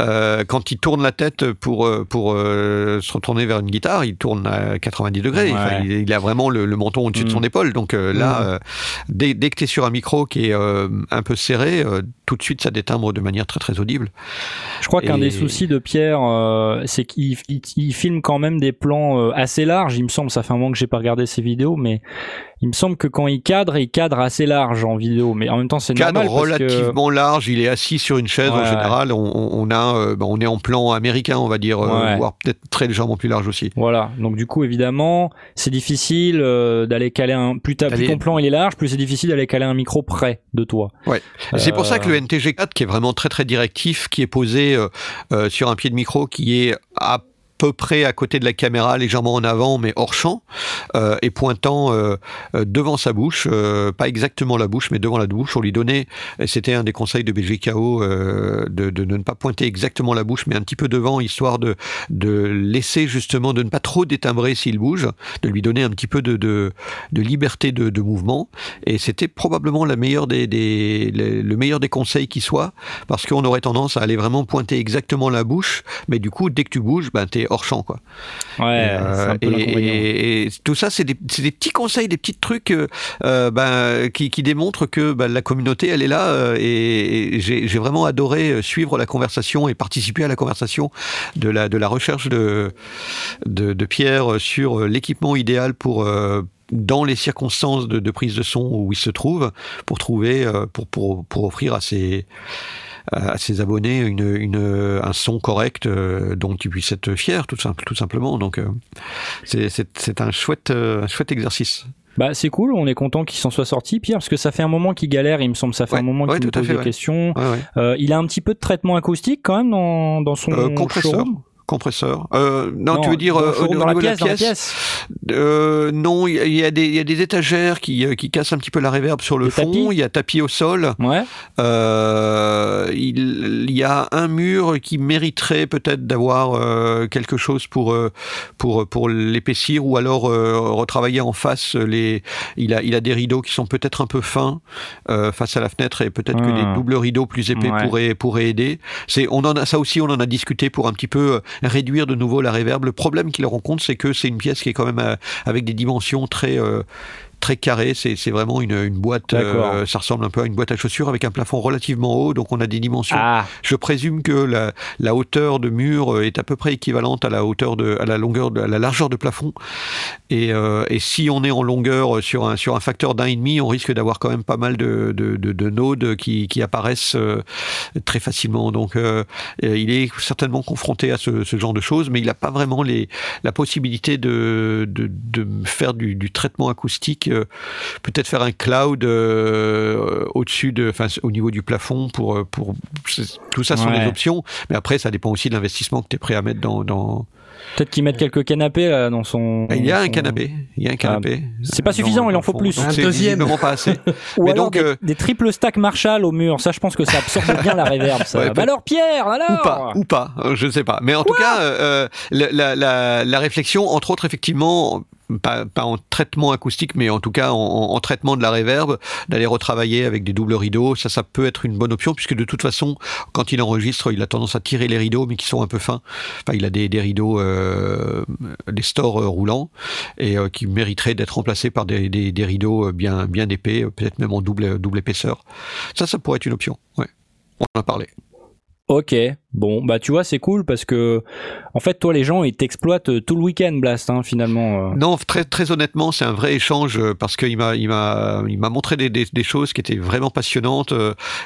euh, quand il tourne la tête pour pour euh, se retourner vers une guitare, il tourne à 90 degrés. Ouais. Enfin, il, il, a vraiment le, le menton au-dessus mmh. de son épaule. Donc euh, là, mmh. dès, dès, que tu es sur un micro qui est un peu serré, tout de suite ça détimbre de manière très très audible. Je crois qu'un des soucis de Pierre, c'est qu'il il, il filme quand même des plans assez larges. Il me semble, ça fait un moment que j'ai pas regardé ses vidéos, mais il me semble que quand il cadre, il cadre assez large en vidéo, mais en même temps c'est normal. Cadre relativement que... large, il est assis sur une chaise ouais. en général. On, on a, euh, on est en plan américain, on va dire, euh, ouais. voire peut-être très légèrement plus large aussi. Voilà. Donc du coup, évidemment, c'est difficile euh, d'aller caler un. Plus, plus ton plan il est large, plus c'est difficile d'aller caler un micro près de toi. Ouais. C'est pour ça que le NTG4, qui est vraiment très très directif, qui est posé euh, sur un pied de micro, qui est à peu près à côté de la caméra, légèrement en avant, mais hors champ, euh, et pointant euh, devant sa bouche, euh, pas exactement la bouche, mais devant la bouche. On lui donnait, c'était un des conseils de BGKO, euh, de, de, ne pas pointer exactement la bouche, mais un petit peu devant, histoire de, de laisser justement, de ne pas trop détimbrer s'il bouge, de lui donner un petit peu de, de, liberté de, mouvement. Et c'était probablement le meilleur des conseils qui soit, parce qu'on aurait tendance à aller vraiment pointer exactement la bouche, mais du coup, dès que tu bouges, ben, t'es hors champ quoi. Ouais. Euh, et, et, et, tout ça c'est des, des, petits conseils, des petits trucs euh, ben, qui, qui, démontrent que ben, la communauté elle est là euh, et, j'ai vraiment adoré suivre la conversation et participer à la conversation de la de la recherche de de, de Pierre sur l'équipement idéal pour dans les circonstances de, de, prise de son où il se trouve pour trouver pour pour pour offrir à ses à ses abonnés une, une, un son correct euh, dont ils puissent être fiers, tout, simple, tout simplement. Donc, euh, c'est un chouette, euh, un chouette exercice. Bah c'est cool, on est content qu'il s'en soit sorti, Pierre, parce que ça fait un moment qu'il galère, il me semble, ça fait ouais, un moment qu'il ouais, pose fait, des ouais. questions. Euh, il a un petit peu de traitement acoustique quand même dans, dans son euh, compresseur. Showroom? Compresseur. Euh, non, non, tu veux dire euh, dans, la pièce, la pièce, la pièce euh, Non, il y, y, a des, il y a des étagères qui, qui cassent un petit peu la réverb sur le, le fond. Il y a tapis au sol. Ouais. Euh, il, y a un mur qui mériterait peut-être d'avoir euh, quelque chose pour pour pour l'épaissir ou alors retravailler en face les. Il a il a des rideaux qui sont peut-être un peu fins face à la fenêtre et peut-être que des doubles rideaux plus épais ouais. pourraient pourraient aider. C'est on en a ça aussi on en a discuté pour un petit peu réduire de nouveau la réverb. Le problème qu'il rencontre, c'est que c'est une pièce qui est quand même euh, avec des dimensions très euh, très carré. C'est vraiment une, une boîte. euh, ça ressemble un peu à une boîte à chaussures avec un plafond relativement haut. Donc on a des dimensions. Ah, Je présume que la, la hauteur de mur euh, est à peu près équivalente à la hauteur de, à la longueur, de, à la largeur de plafond. Et, euh, et si on est en longueur sur un, sur un facteur d'un et demi, on risque d'avoir quand même pas mal de, de, de, de nodes qui, qui apparaissent euh, très facilement. Donc, il est certainement confronté à ce, ce genre de choses, mais il n'a pas vraiment les, la possibilité de, de, de faire du, du traitement acoustique. Euh, Peut-être faire un cloud euh, au-dessus de, enfin, au niveau du plafond pour, euh, pour tout ça sont Ouais. des options. Mais après, ça dépend aussi de l'investissement que tu es prêt à mettre dans. dans... peut-être qu'ils mettent quelques canapés là, dans son. Il y a un son- canapé. Il y a un canapé. c'est pas suffisant, dans il en faut plus. Un deuxième. pas assez. Ou Mais alors donc, des, euh, des triple stack Marshall au mur. Ça, je pense que ça absorbe bien la réverb. Ça. Ouais, bah alors Pierre, alors ou pas, ou pas, euh, je ne sais pas. Mais en tout cas, euh, la, la, la, la réflexion, entre autres, effectivement, pas, en traitement acoustique, mais en tout cas en, en- en traitement de la réverb, d'aller retravailler avec des doubles rideaux, ça, ça peut être une bonne option, puisque de toute façon, quand il enregistre, il a tendance à tirer les rideaux, mais qui sont un peu fins. Enfin, il a des, des rideaux, euh, des stores euh, roulants, et euh, qui mériteraient d'être remplacés par des, des, des rideaux bien, bien épais, peut-être même en double, double épaisseur. Ça, ça pourrait être une option. Ouais. On en a parlé. Ok, bon, bah tu vois, c'est cool parce que, en fait, toi, les gens, ils t'exploitent euh, tout le week-end, Blast, hein, finalement. euh. Non, très, très honnêtement, c'est un vrai échange euh, parce qu'il m'a, il m'a, il m'a montré des, des, des choses qui étaient vraiment passionnantes.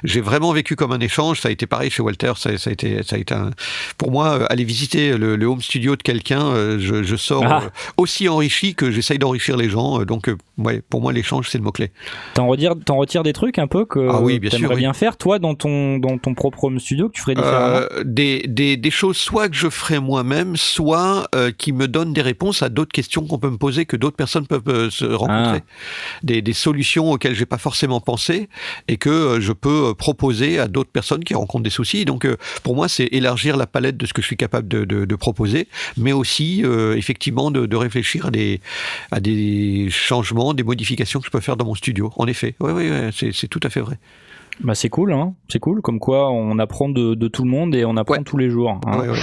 J'ai vraiment vécu comme un échange. Ça a été pareil chez Walter. Ça, ça a été, ça a été un... pour moi aller visiter le, le home studio de quelqu'un. Je, je sors Ah. aussi enrichi que j'essaye d'enrichir les gens. Donc, ouais, pour moi, l'échange, c'est le mot clé. T'en retires, t'en retires des trucs un peu que Ah oui, bien t'aimerais sûr, oui. bien faire, toi, dans ton, dans ton propre home studio, que tu ferais différemment? Euh, des, des, des choses soit que je ferai moi-même, soit euh, qui me donnent des réponses à d'autres questions qu'on peut me poser, que d'autres personnes peuvent euh, se rencontrer. Des, des solutions auxquelles j'ai pas forcément pensé et que je peux proposer à d'autres personnes qui rencontrent des soucis. Donc pour moi, c'est élargir la palette de ce que je suis capable de, de, de proposer, mais aussi effectivement de, de réfléchir à des, à des changements, des modifications que je peux faire dans mon studio. En effet, oui, oui, ouais, c'est tout à fait vrai. Bah c'est cool, hein. C'est cool, comme quoi on apprend de, de tout le monde et on apprend Ouais. tous les jours. hein. Ouais, ouais.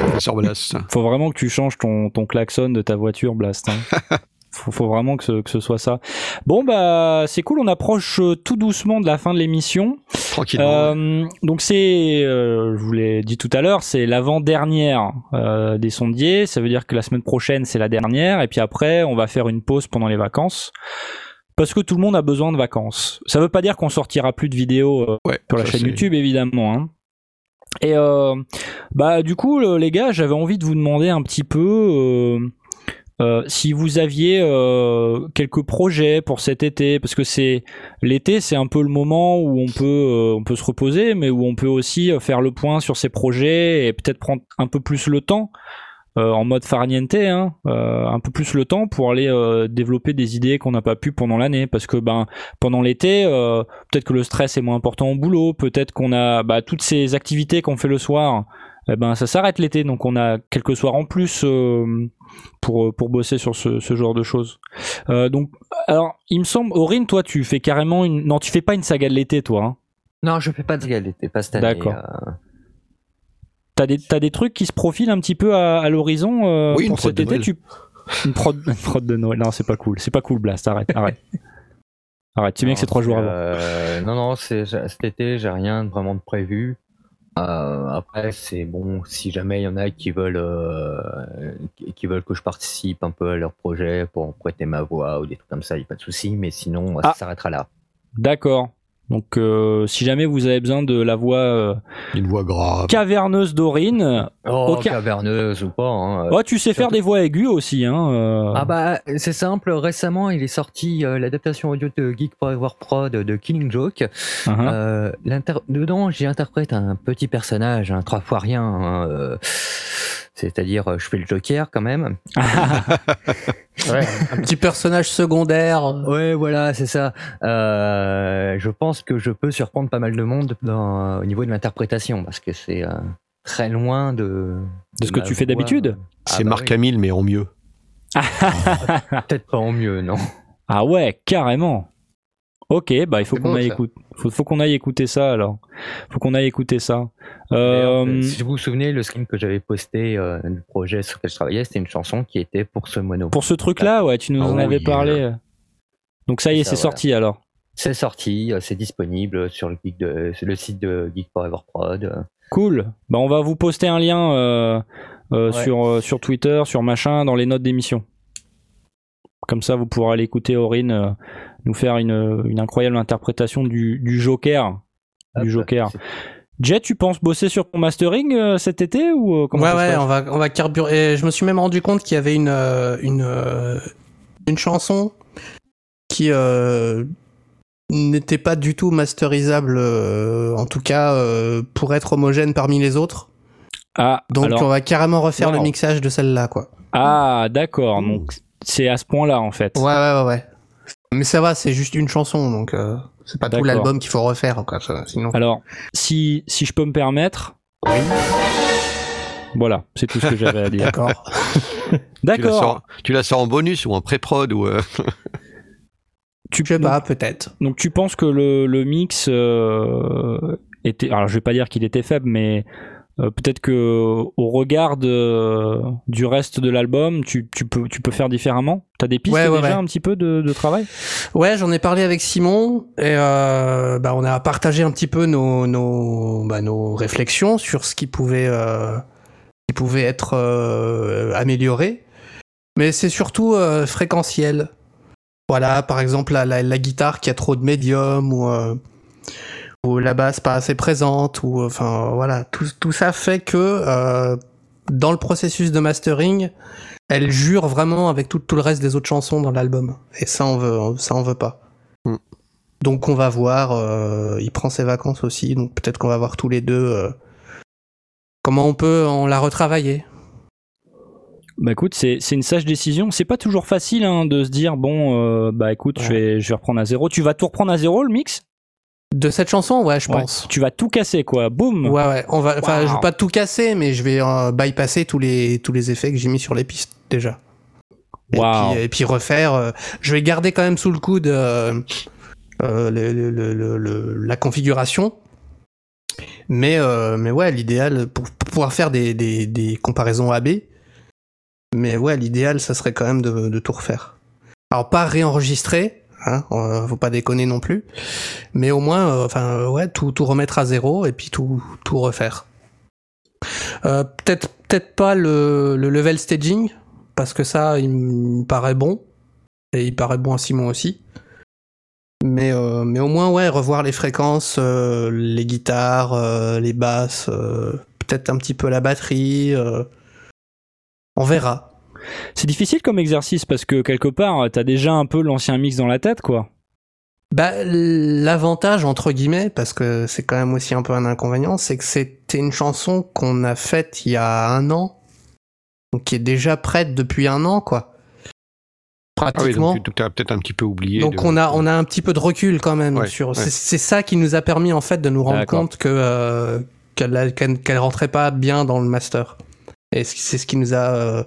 Professeur Blast. Faut vraiment que tu changes ton, ton klaxon de ta voiture, Blast. hein. faut, faut vraiment que ce, que ce soit ça. Bon bah c'est cool, on approche euh, tout doucement de la fin de l'émission. Tranquillement. Euh, donc c'est, euh, je vous l'ai dit tout à l'heure, c'est l'avant-dernière euh, des sondiers. Ça veut dire que la semaine prochaine c'est la dernière, et puis après on va faire une pause pendant les vacances. Parce que tout le monde a besoin de vacances. Ça veut pas dire qu'on sortira plus de vidéos euh, ouais, sur la chaîne YouTube évidemment. hein. Et euh, bah du coup le- les gars, j'avais envie de vous demander un petit peu euh, euh, si vous aviez quelques projets pour cet été, parce que c'est l'été, c'est un peu le moment où on peut on peut se reposer, mais où on peut aussi faire le point sur ses projets et peut-être prendre un peu plus le temps. Euh, en mode farniente, hein, euh, un peu plus le temps pour aller euh, développer des idées qu'on n'a pas pu pendant l'année, parce que ben pendant l'été, peut-être que le stress est moins important au boulot, peut-être qu'on a bah, toutes ces activités qu'on fait le soir, eh ben ça s'arrête l'été, donc on a quelques soirs en plus euh, pour pour bosser sur ce, ce genre de choses. Euh, donc alors il me semble, Aurine, toi tu fais carrément une, non tu fais pas une saga de l'été toi. Hein? Non, je fais pas de l'été, pas cette année. D'accord. euh. T'as des t'as des trucs qui se profilent un petit peu à, à l'horizon euh, Oui, pour cet été. Tu une prod, une prod de Noël. Non c'est pas cool, c'est pas cool Blast. Arrête, arrête. Arrête, c'est bien Non, que c'est trois jours avant. euh, non, non, c'est cet été, j'ai rien vraiment de prévu. Euh, après, c'est bon, si jamais il y en a qui veulent, qui- qui veulent que je participe un peu à leur projet pour prêter ma voix ou des trucs comme ça, il n'y a pas de souci. Mais sinon, Ah. ça s'arrêtera là. D'accord. Donc euh, si jamais vous avez besoin de la voix euh, Une voix grave. caverneuse d'Aurine, Oh, caverneuse ou pas. hein. oh, tu sais faire des voix aiguës aussi. Hein, euh. Ah bah c'est simple, récemment il est sorti euh, l'adaptation audio de Geek Power Prod de Killing Joke. Uh-huh. Euh, dedans j'y interprète un petit personnage, un trois fois rien. hein, euh, C'est-à-dire je fais le Joker quand même. Ouais, un petit personnage secondaire. Ouais voilà c'est ça. Euh, je pense que je peux surprendre pas mal de monde dans- au niveau de l'interprétation parce que c'est euh, très loin de... De ce que tu fais d'habitude Ah C'est bah Marc oui. Hamill, mais en mieux. Peut-être pas en mieux non. ah ouais, carrément. Ok, bah il faut qu'on bon, écouter. Faut, faut qu'on aille écouter ça alors. Faut qu'on aille écouter ça. Euh, Si vous vous souvenez, le screen que j'avais posté euh, du projet sur lequel je travaillais, c'était une chanson qui était pour ce mono. pour ce truc-là, ouais, tu nous Ah en oui, avais parlé. Donc ça y est, c'est voilà. sorti alors. C'est sorti, euh, c'est disponible sur le, geek de, sur le site de Geek Forever Prod. Cool. Bah, on va vous poster un lien euh, Ouais. sur, sur Twitter, sur machin, dans les notes d'émission. Comme ça, vous pourrez aller écouter Aurine nous faire une, une incroyable interprétation du, du Joker. Du Joker. c'est- Jet, tu penses bosser sur ton mastering euh, cet été ou euh, comment ouais, ouais, on va, on va carburer. Je me suis même rendu compte qu'il y avait une, euh, une, une chanson qui n'était pas du tout masterisable, en tout cas pour être homogène parmi les autres. Ah, Donc alors- on va carrément refaire Wow. le mixage de celle-là, quoi. ah d'accord. Donc c'est à ce point-là en fait. Ouais, ouais, ouais, ouais. Mais ça va, c'est juste une chanson, donc euh, c'est pas tout l'album qu'il faut refaire, quoi. ça, sinon. Alors, si, si je peux me permettre. Voilà, c'est tout ce que j'avais à dire. D'accord. Tu la, D'accord. sors, tu la sors en bonus ou en pré-prod ou euh, Tu Je sais pas, peut-être. Donc tu penses que le, le mix euh, était, alors je vais pas dire qu'il était faible, mais euh, peut-être que au regard de- du reste de l'album, tu, tu peux tu peux faire différemment? T'as des pistes Ouais, ouais, déjà ouais. un petit peu de, de travail? Ouais, j'en ai parlé avec Simon et euh, bah, on a partagé un petit peu nos nos, bah, nos réflexions sur ce qui pouvait euh, qui pouvait être euh, amélioré. Mais c'est surtout fréquentiel. Voilà, par exemple la, la, la guitare qui a trop de médium ou ou la basse pas assez présente ou enfin voilà tout tout ça fait que euh, dans le processus de mastering elle jure vraiment avec tout, tout le reste des autres chansons dans l'album. Et ça, on veut, ça, on veut pas. Mm. Donc, on va voir. euh, il prend ses vacances aussi, donc peut-être qu'on va voir tous les deux euh, comment on peut en la retravailler. Bah écoute, c'est c'est une sage décision. C'est pas toujours facile hein, de se dire bon euh, bah écoute, je vais je vais reprendre à zéro. Tu vas tout reprendre à zéro le mix? De cette chanson, ouais, je Ouais. pense. Tu vas tout casser quoi. Boum. Ouais, ouais. On va, enfin, Wow. je vais pas tout casser, mais je vais euh, bypasser tous les tous les effets que j'ai mis sur les pistes déjà. Et, Wow. puis, et puis refaire. euh, je vais garder quand même sous le coude euh, euh, le- le- le- le- le- la configuration. Mais, euh, mais ouais, l'idéal, pour, pour pouvoir faire des, des, des comparaisons AB, mais ouais, l'idéal, ça serait quand même de, de tout refaire. Alors, pas réenregistrer, hein, euh, faut pas déconner non plus, mais au moins, euh, enfin, euh, ouais, tout, remettre à zéro et puis tout, refaire. Peut-être, pas le, le level staging, parce que ça, il me paraît bon, et il paraît bon à Simon aussi. Mais, au moins, ouais, revoir les fréquences, les guitares, les basses, peut-être un petit peu la batterie. on verra. C'est difficile comme exercice parce que quelque part t'as déjà un peu l'ancien mix dans la tête quoi. Bah, l'avantage, entre guillemets, parce que c'est quand même aussi un peu un inconvénient, c'est que c'était une chanson qu'on a faite il y a un an, donc qui est déjà prête depuis un an, quoi. Ah oui, Pratiquement. donc tu as peut-être un petit peu oublié. Donc de- on a on a un petit peu de recul quand même Ouais, sur ouais. c'est ça qui nous a permis en fait de nous rendre compte que euh, qu'elle rentrait pas bien dans le master et c'est ce qui nous a euh,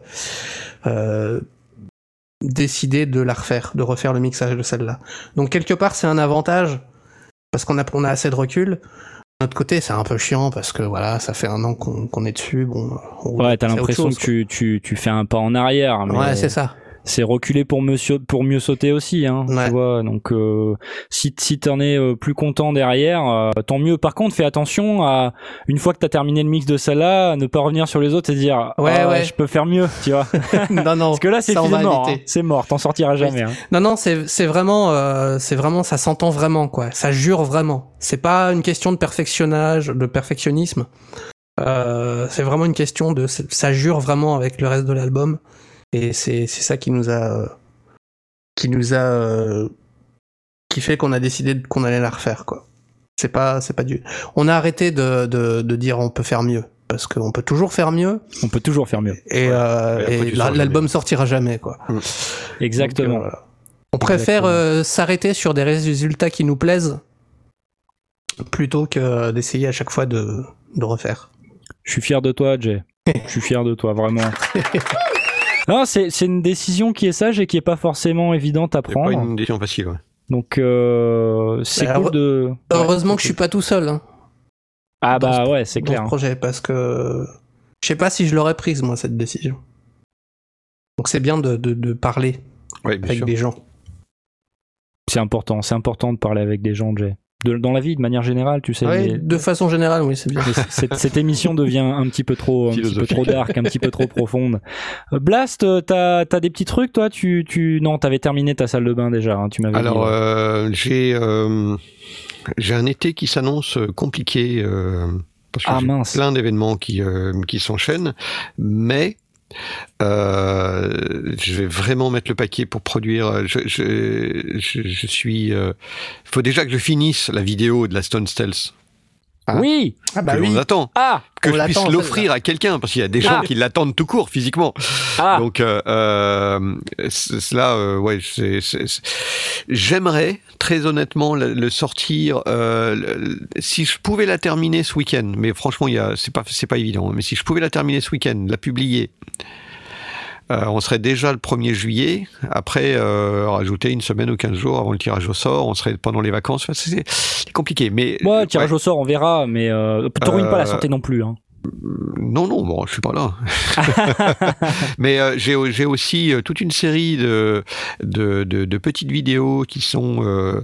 euh, décidé de la refaire de refaire le mixage de celle-là. Donc quelque part c'est un avantage parce qu'on a on a assez de recul. D'un autre côté c'est un peu chiant parce que voilà ça fait un an qu'on est dessus. Bon on- Ouais, t'as l'impression que tu, tu, tu fais un pas en arrière. mais ouais c'est ça c'est reculer pour pour mieux sauter aussi, hein, Ouais. tu vois. Donc, euh, si, si t'en es euh, plus content derrière, euh, tant mieux. Par contre, fais attention à, une fois que t'as terminé le mix de celle-là, ne pas revenir sur les autres et dire, Ouais, Ah, ouais. je peux faire mieux, tu vois. non non Parce que là, c'est mort. hein. C'est mort, t'en sortiras jamais. hein. Non, non, c'est c'est vraiment, euh, c'est vraiment, ça s'entend vraiment, quoi. Ça jure vraiment. C'est pas une question de perfectionnage, de perfectionnisme. Euh, c'est vraiment une question de, ça jure vraiment avec le reste de l'album. Et c'est c'est ça qui nous a, qui nous a, euh, qui fait qu'on a décidé qu'on allait la refaire, quoi. C'est pas, c'est pas du. On a arrêté de, de, de dire on peut faire mieux. Parce qu'on peut toujours faire mieux. On peut toujours faire mieux. Et, euh, Et et l'album sortira jamais, quoi. Exactement. Donc, euh, on préfère Exactement. euh, s'arrêter sur des résultats qui nous plaisent plutôt que d'essayer à chaque fois de, de refaire. Je suis fier de toi, Jay. Je suis fier de toi, vraiment. Non, c'est c'est une décision qui est sage et qui est pas forcément évidente à C'est prendre. pas une décision facile. ouais. Donc euh, c'est Alors, cool de. Heureusement Ouais, que je suis pas tout seul hein, Ah dans bah ce- ouais, c'est dans clair. ce projet parce que je sais pas si je l'aurais prise moi cette décision. Donc c'est bien de, de, de parler Ouais, bien avec sûr. des gens. C'est important, c'est important de parler avec des gens, Jay. De- dans la vie, de manière générale, tu sais. Ouais, mais- de façon générale, oui, c'est bien. cette, cette émission devient un petit peu trop, un petit peu trop dark, un petit peu trop profonde. Euh, Blast, euh, t'as as des petits trucs, toi? Tu, tu, non, t'avais terminé ta salle de bain déjà. hein, tu m'avais. Alors, euh, j'ai euh, j'ai un été qui s'annonce compliqué euh, parce que ah mince. plein d'événements qui euh, qui s'enchaînent, mais euh, je vais vraiment mettre le paquet pour produire. Je je, suis. Il faut déjà que je finisse la vidéo de la Stone Stealth. Ah. Oui. Ah bah que oui. l'on attend, Ah. que On je puisse l'offrir à quelqu'un, parce qu'il y a des gens Ah. qui l'attendent tout court physiquement. Ah. Donc euh, euh, cela, euh, ouais, c'est- c'est- c'est- j'aimerais très honnêtement le, le sortir. euh, le- si je pouvais la terminer ce week-end, mais franchement, il y a, c'est pas, c'est pas évident. Mais si je pouvais la terminer ce week-end, la publier. Euh, on serait déjà le 1er juillet. Après, euh, rajouter une semaine ou 15 jours avant le tirage au sort, on serait pendant les vacances. Enfin, c'est compliqué. Mais ouais. tirage au sort, on verra, mais euh, te ruine pas la santé non plus. Hein. Non, non, bon, je suis pas là. Mais euh, j'ai aussi euh, toute une série de, de, de, de petites vidéos qui sont euh,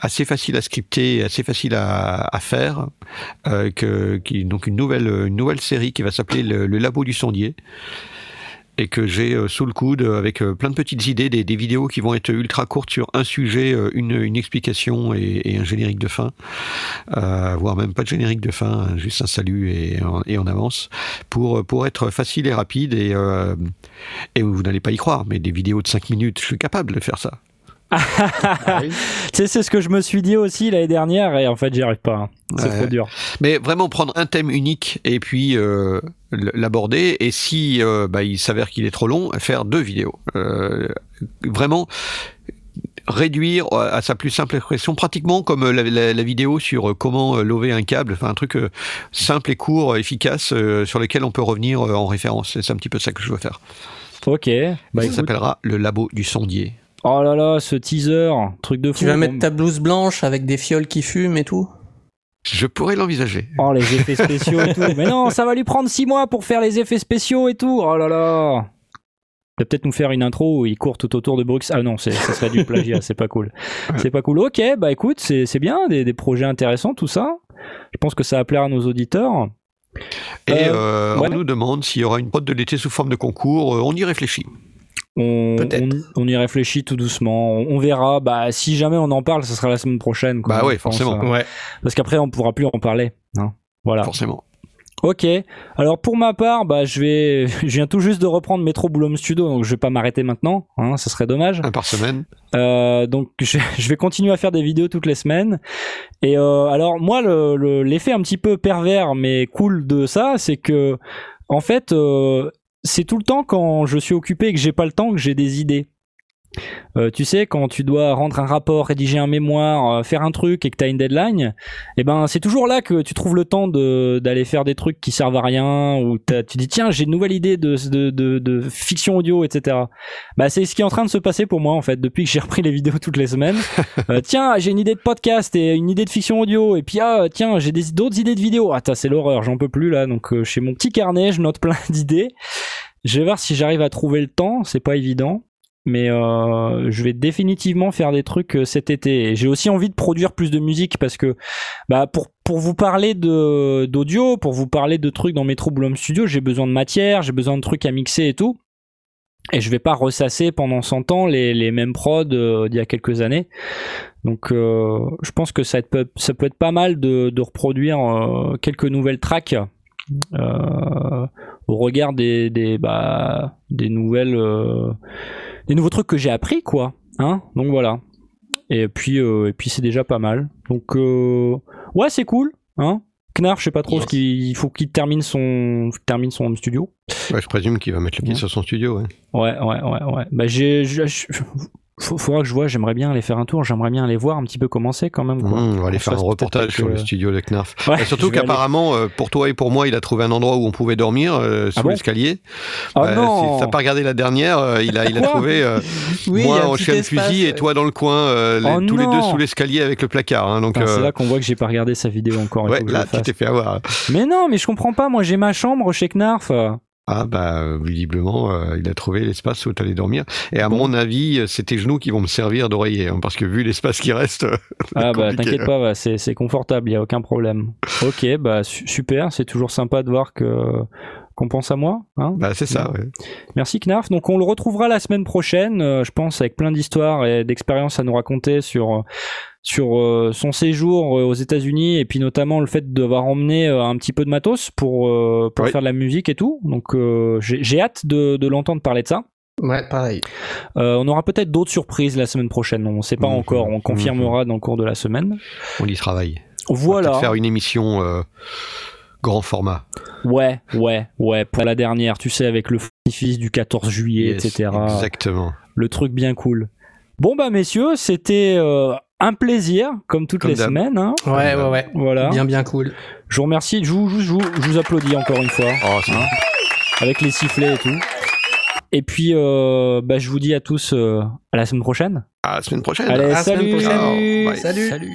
assez faciles à scripter, assez faciles à, à faire. Que, qui, donc une nouvelle, une nouvelle série qui va s'appeler le, le Labo du sondier. Et que j'ai euh, sous le coude euh, avec euh, plein de petites idées, des, vidéos qui vont être ultra courtes sur un sujet, une, une explication et, un générique de fin, voire même pas de générique de fin, hein, juste un salut et, en- avance pour, pour être facile et rapide et, et vous n'allez pas y croire, mais des vidéos de 5 minutes, je suis capable de faire ça. Sais, c'est ce que je me suis dit aussi l'année dernière, et en fait, j'y arrive pas. hein. C'est Ouais. trop dur. Mais vraiment prendre un thème unique et puis euh, l'aborder et si euh, bah, il s'avère qu'il est trop long, faire deux vidéos. Euh, vraiment réduire à sa plus simple expression, pratiquement comme la, la- la vidéo sur comment lover un câble, enfin un truc simple et court, efficace, sur lequel on peut revenir en référence. C'est un petit peu ça que je veux faire. Ok. Bah ça s'appellera le labo du sondier. Oh là là, ce teaser, truc de fou. Tu vas mettre ta blouse blanche avec des fioles qui fument et tout Je pourrais l'envisager. Oh, les effets spéciaux et tout. Mais non, ça va lui prendre six mois pour faire les effets spéciaux et tout. Oh là là. Il va peut-être nous faire une intro où il court tout autour de Bruxelles. Ah non, c'est- ça serait du plagiat, c'est pas cool. C'est pas cool. Ok, bah écoute, c'est c'est bien, des, des projets intéressants, tout ça. Je pense que ça va plaire à nos auditeurs. Et Euh, euh, ouais. on nous demande s'il y aura une prod de l'été sous forme de concours. Euh, on y réfléchit. On, Peut-être. on, on y réfléchit tout doucement. On, on verra. Bah, si jamais on en parle, ce sera la semaine prochaine. quoi, Bah pense, forcément. euh, Ouais. parce qu'après, on pourra plus en parler. hein. Voilà. Forcément. Ok. Alors pour ma part, bah je vais, je viens tout juste de reprendre Metro Boulom Studio, donc je vais pas m'arrêter maintenant. Hein, ça serait dommage. Un par semaine. Euh, donc je, je vais continuer à faire des vidéos toutes les semaines. Et euh, alors moi, le- le- l'effet un petit peu pervers mais cool de ça, c'est que en fait, euh, c'est tout le temps quand je suis occupé et que j'ai pas le temps que j'ai des idées. Euh, tu sais, quand tu dois rendre un rapport, rédiger un mémoire, euh, faire un truc et que tu as une deadline, eh ben c'est toujours là que tu trouves le temps de d'aller faire des trucs qui servent à rien ou t'as- tu dis tiens j'ai une nouvelle idée de, de, de, de fiction audio etc. Bah c'est ce qui est en train de se passer pour moi en fait depuis que j'ai repris les vidéos toutes les semaines. Euh, tiens j'ai une idée de podcast et une idée de fiction audio et puis ah tiens j'ai des d'autres idées de vidéos. Ah t'as, c'est l'horreur j'en peux plus là donc euh, chez mon petit carnet je note plein d'idées. Je vais voir si j'arrive à trouver le temps c'est pas évident mais euh, je vais définitivement faire des trucs euh, cet été. J'ai aussi envie de produire plus de musique parce que bah pour pour vous parler de d'audio, pour vous parler de trucs dans Metro Boulom Studio, j'ai besoin de matière, j'ai besoin de trucs à mixer et tout. Et je vais pas ressasser pendant 100 ans les, les mêmes prods euh, d'il y a quelques années. Donc euh, je pense que ça peut, ça peut être pas mal de, de reproduire euh, quelques nouvelles tracks euh, au regard des, des, bah, des nouvelles euh, des nouveaux trucs que j'ai appris quoi hein donc voilà et puis euh, et puis c'est déjà pas mal donc euh, ouais c'est cool hein Knarf je sais pas trop Yes. ce qu'il il faut qu'il termine son termine son home studio Ouais, je présume qu'il va mettre le pied Ouais. sur son studio. ouais. ouais ouais ouais ouais bah j'ai faut- faudra que je vois, j'aimerais bien aller faire un tour, j'aimerais bien aller voir un petit peu comment c'est quand même. Quoi. Mmh, on va aller faire un reportage sur le quelques- studio de Knarf. Ouais, Et surtout aller- qu'apparemment, euh, pour toi et pour moi, il a trouvé un endroit où on pouvait dormir euh, sous Ah bon l'escalier. Oh Ouais, non si pas regardé la dernière, euh, il a, il a trouvé euh, Oui, moi en chien de fusil et toi dans le coin, euh, les- Oh tous les deux sous l'escalier avec le placard. hein, donc C'est euh, là qu'on voit que j'ai pas regardé sa vidéo encore. ouais, là tu t'es fait avoir. Mais non, mais je comprends pas. Moi, j'ai ma chambre chez Knarf. Ah bah visiblement, euh, il a trouvé l'espace où t'allais dormir. Et à Bon. mon avis, euh, c'est tes genoux qui vont me servir d'oreiller, hein, parce que vu l'espace qui reste. Ah bah t'inquiète pas, bah, c'est confortable, il y a aucun problème. Ok, bah su- super, c'est toujours sympa de voir que qu'on pense à moi. Hein Bah c'est ça. Ouais. Merci Knarf. Donc on le retrouvera la semaine prochaine, euh, je pense, avec plein d'histoires et d'expériences à nous raconter sur sur euh, son séjour euh, aux États-Unis et puis notamment le fait d'avoir emmené euh, un petit peu de matos pour euh, pour Oui. faire de la musique et tout. Donc euh, j'ai j'ai hâte de, de l'entendre parler de ça. Ouais, pareil. Euh, on aura peut-être d'autres surprises la semaine prochaine. On ne sait pas Mhm. encore. On confirmera dans le cours de la semaine. On y travaille. On va Voilà. faire une émission euh, grand format. Ouais, ouais, ouais. Pour la dernière, tu sais, avec le fils du 14 juillet, Yes, etc. Exactement. Le truc bien cool. Bon bah messieurs, c'était euh, un plaisir, comme toutes Comme les semaines. hein. Ouais, ouais, ouais. Voilà. Bien, bien cool. Je vous remercie. Je vous, je, vous- je vous- je vous applaudis encore une fois, Oh, c'est Hein avec les sifflets et tout. Et puis, euh, bah, je vous dis à tous euh, à la semaine prochaine. à la semaine prochaine. Allez, À la semaine salut. prochaine. Bye. Salut. Salut.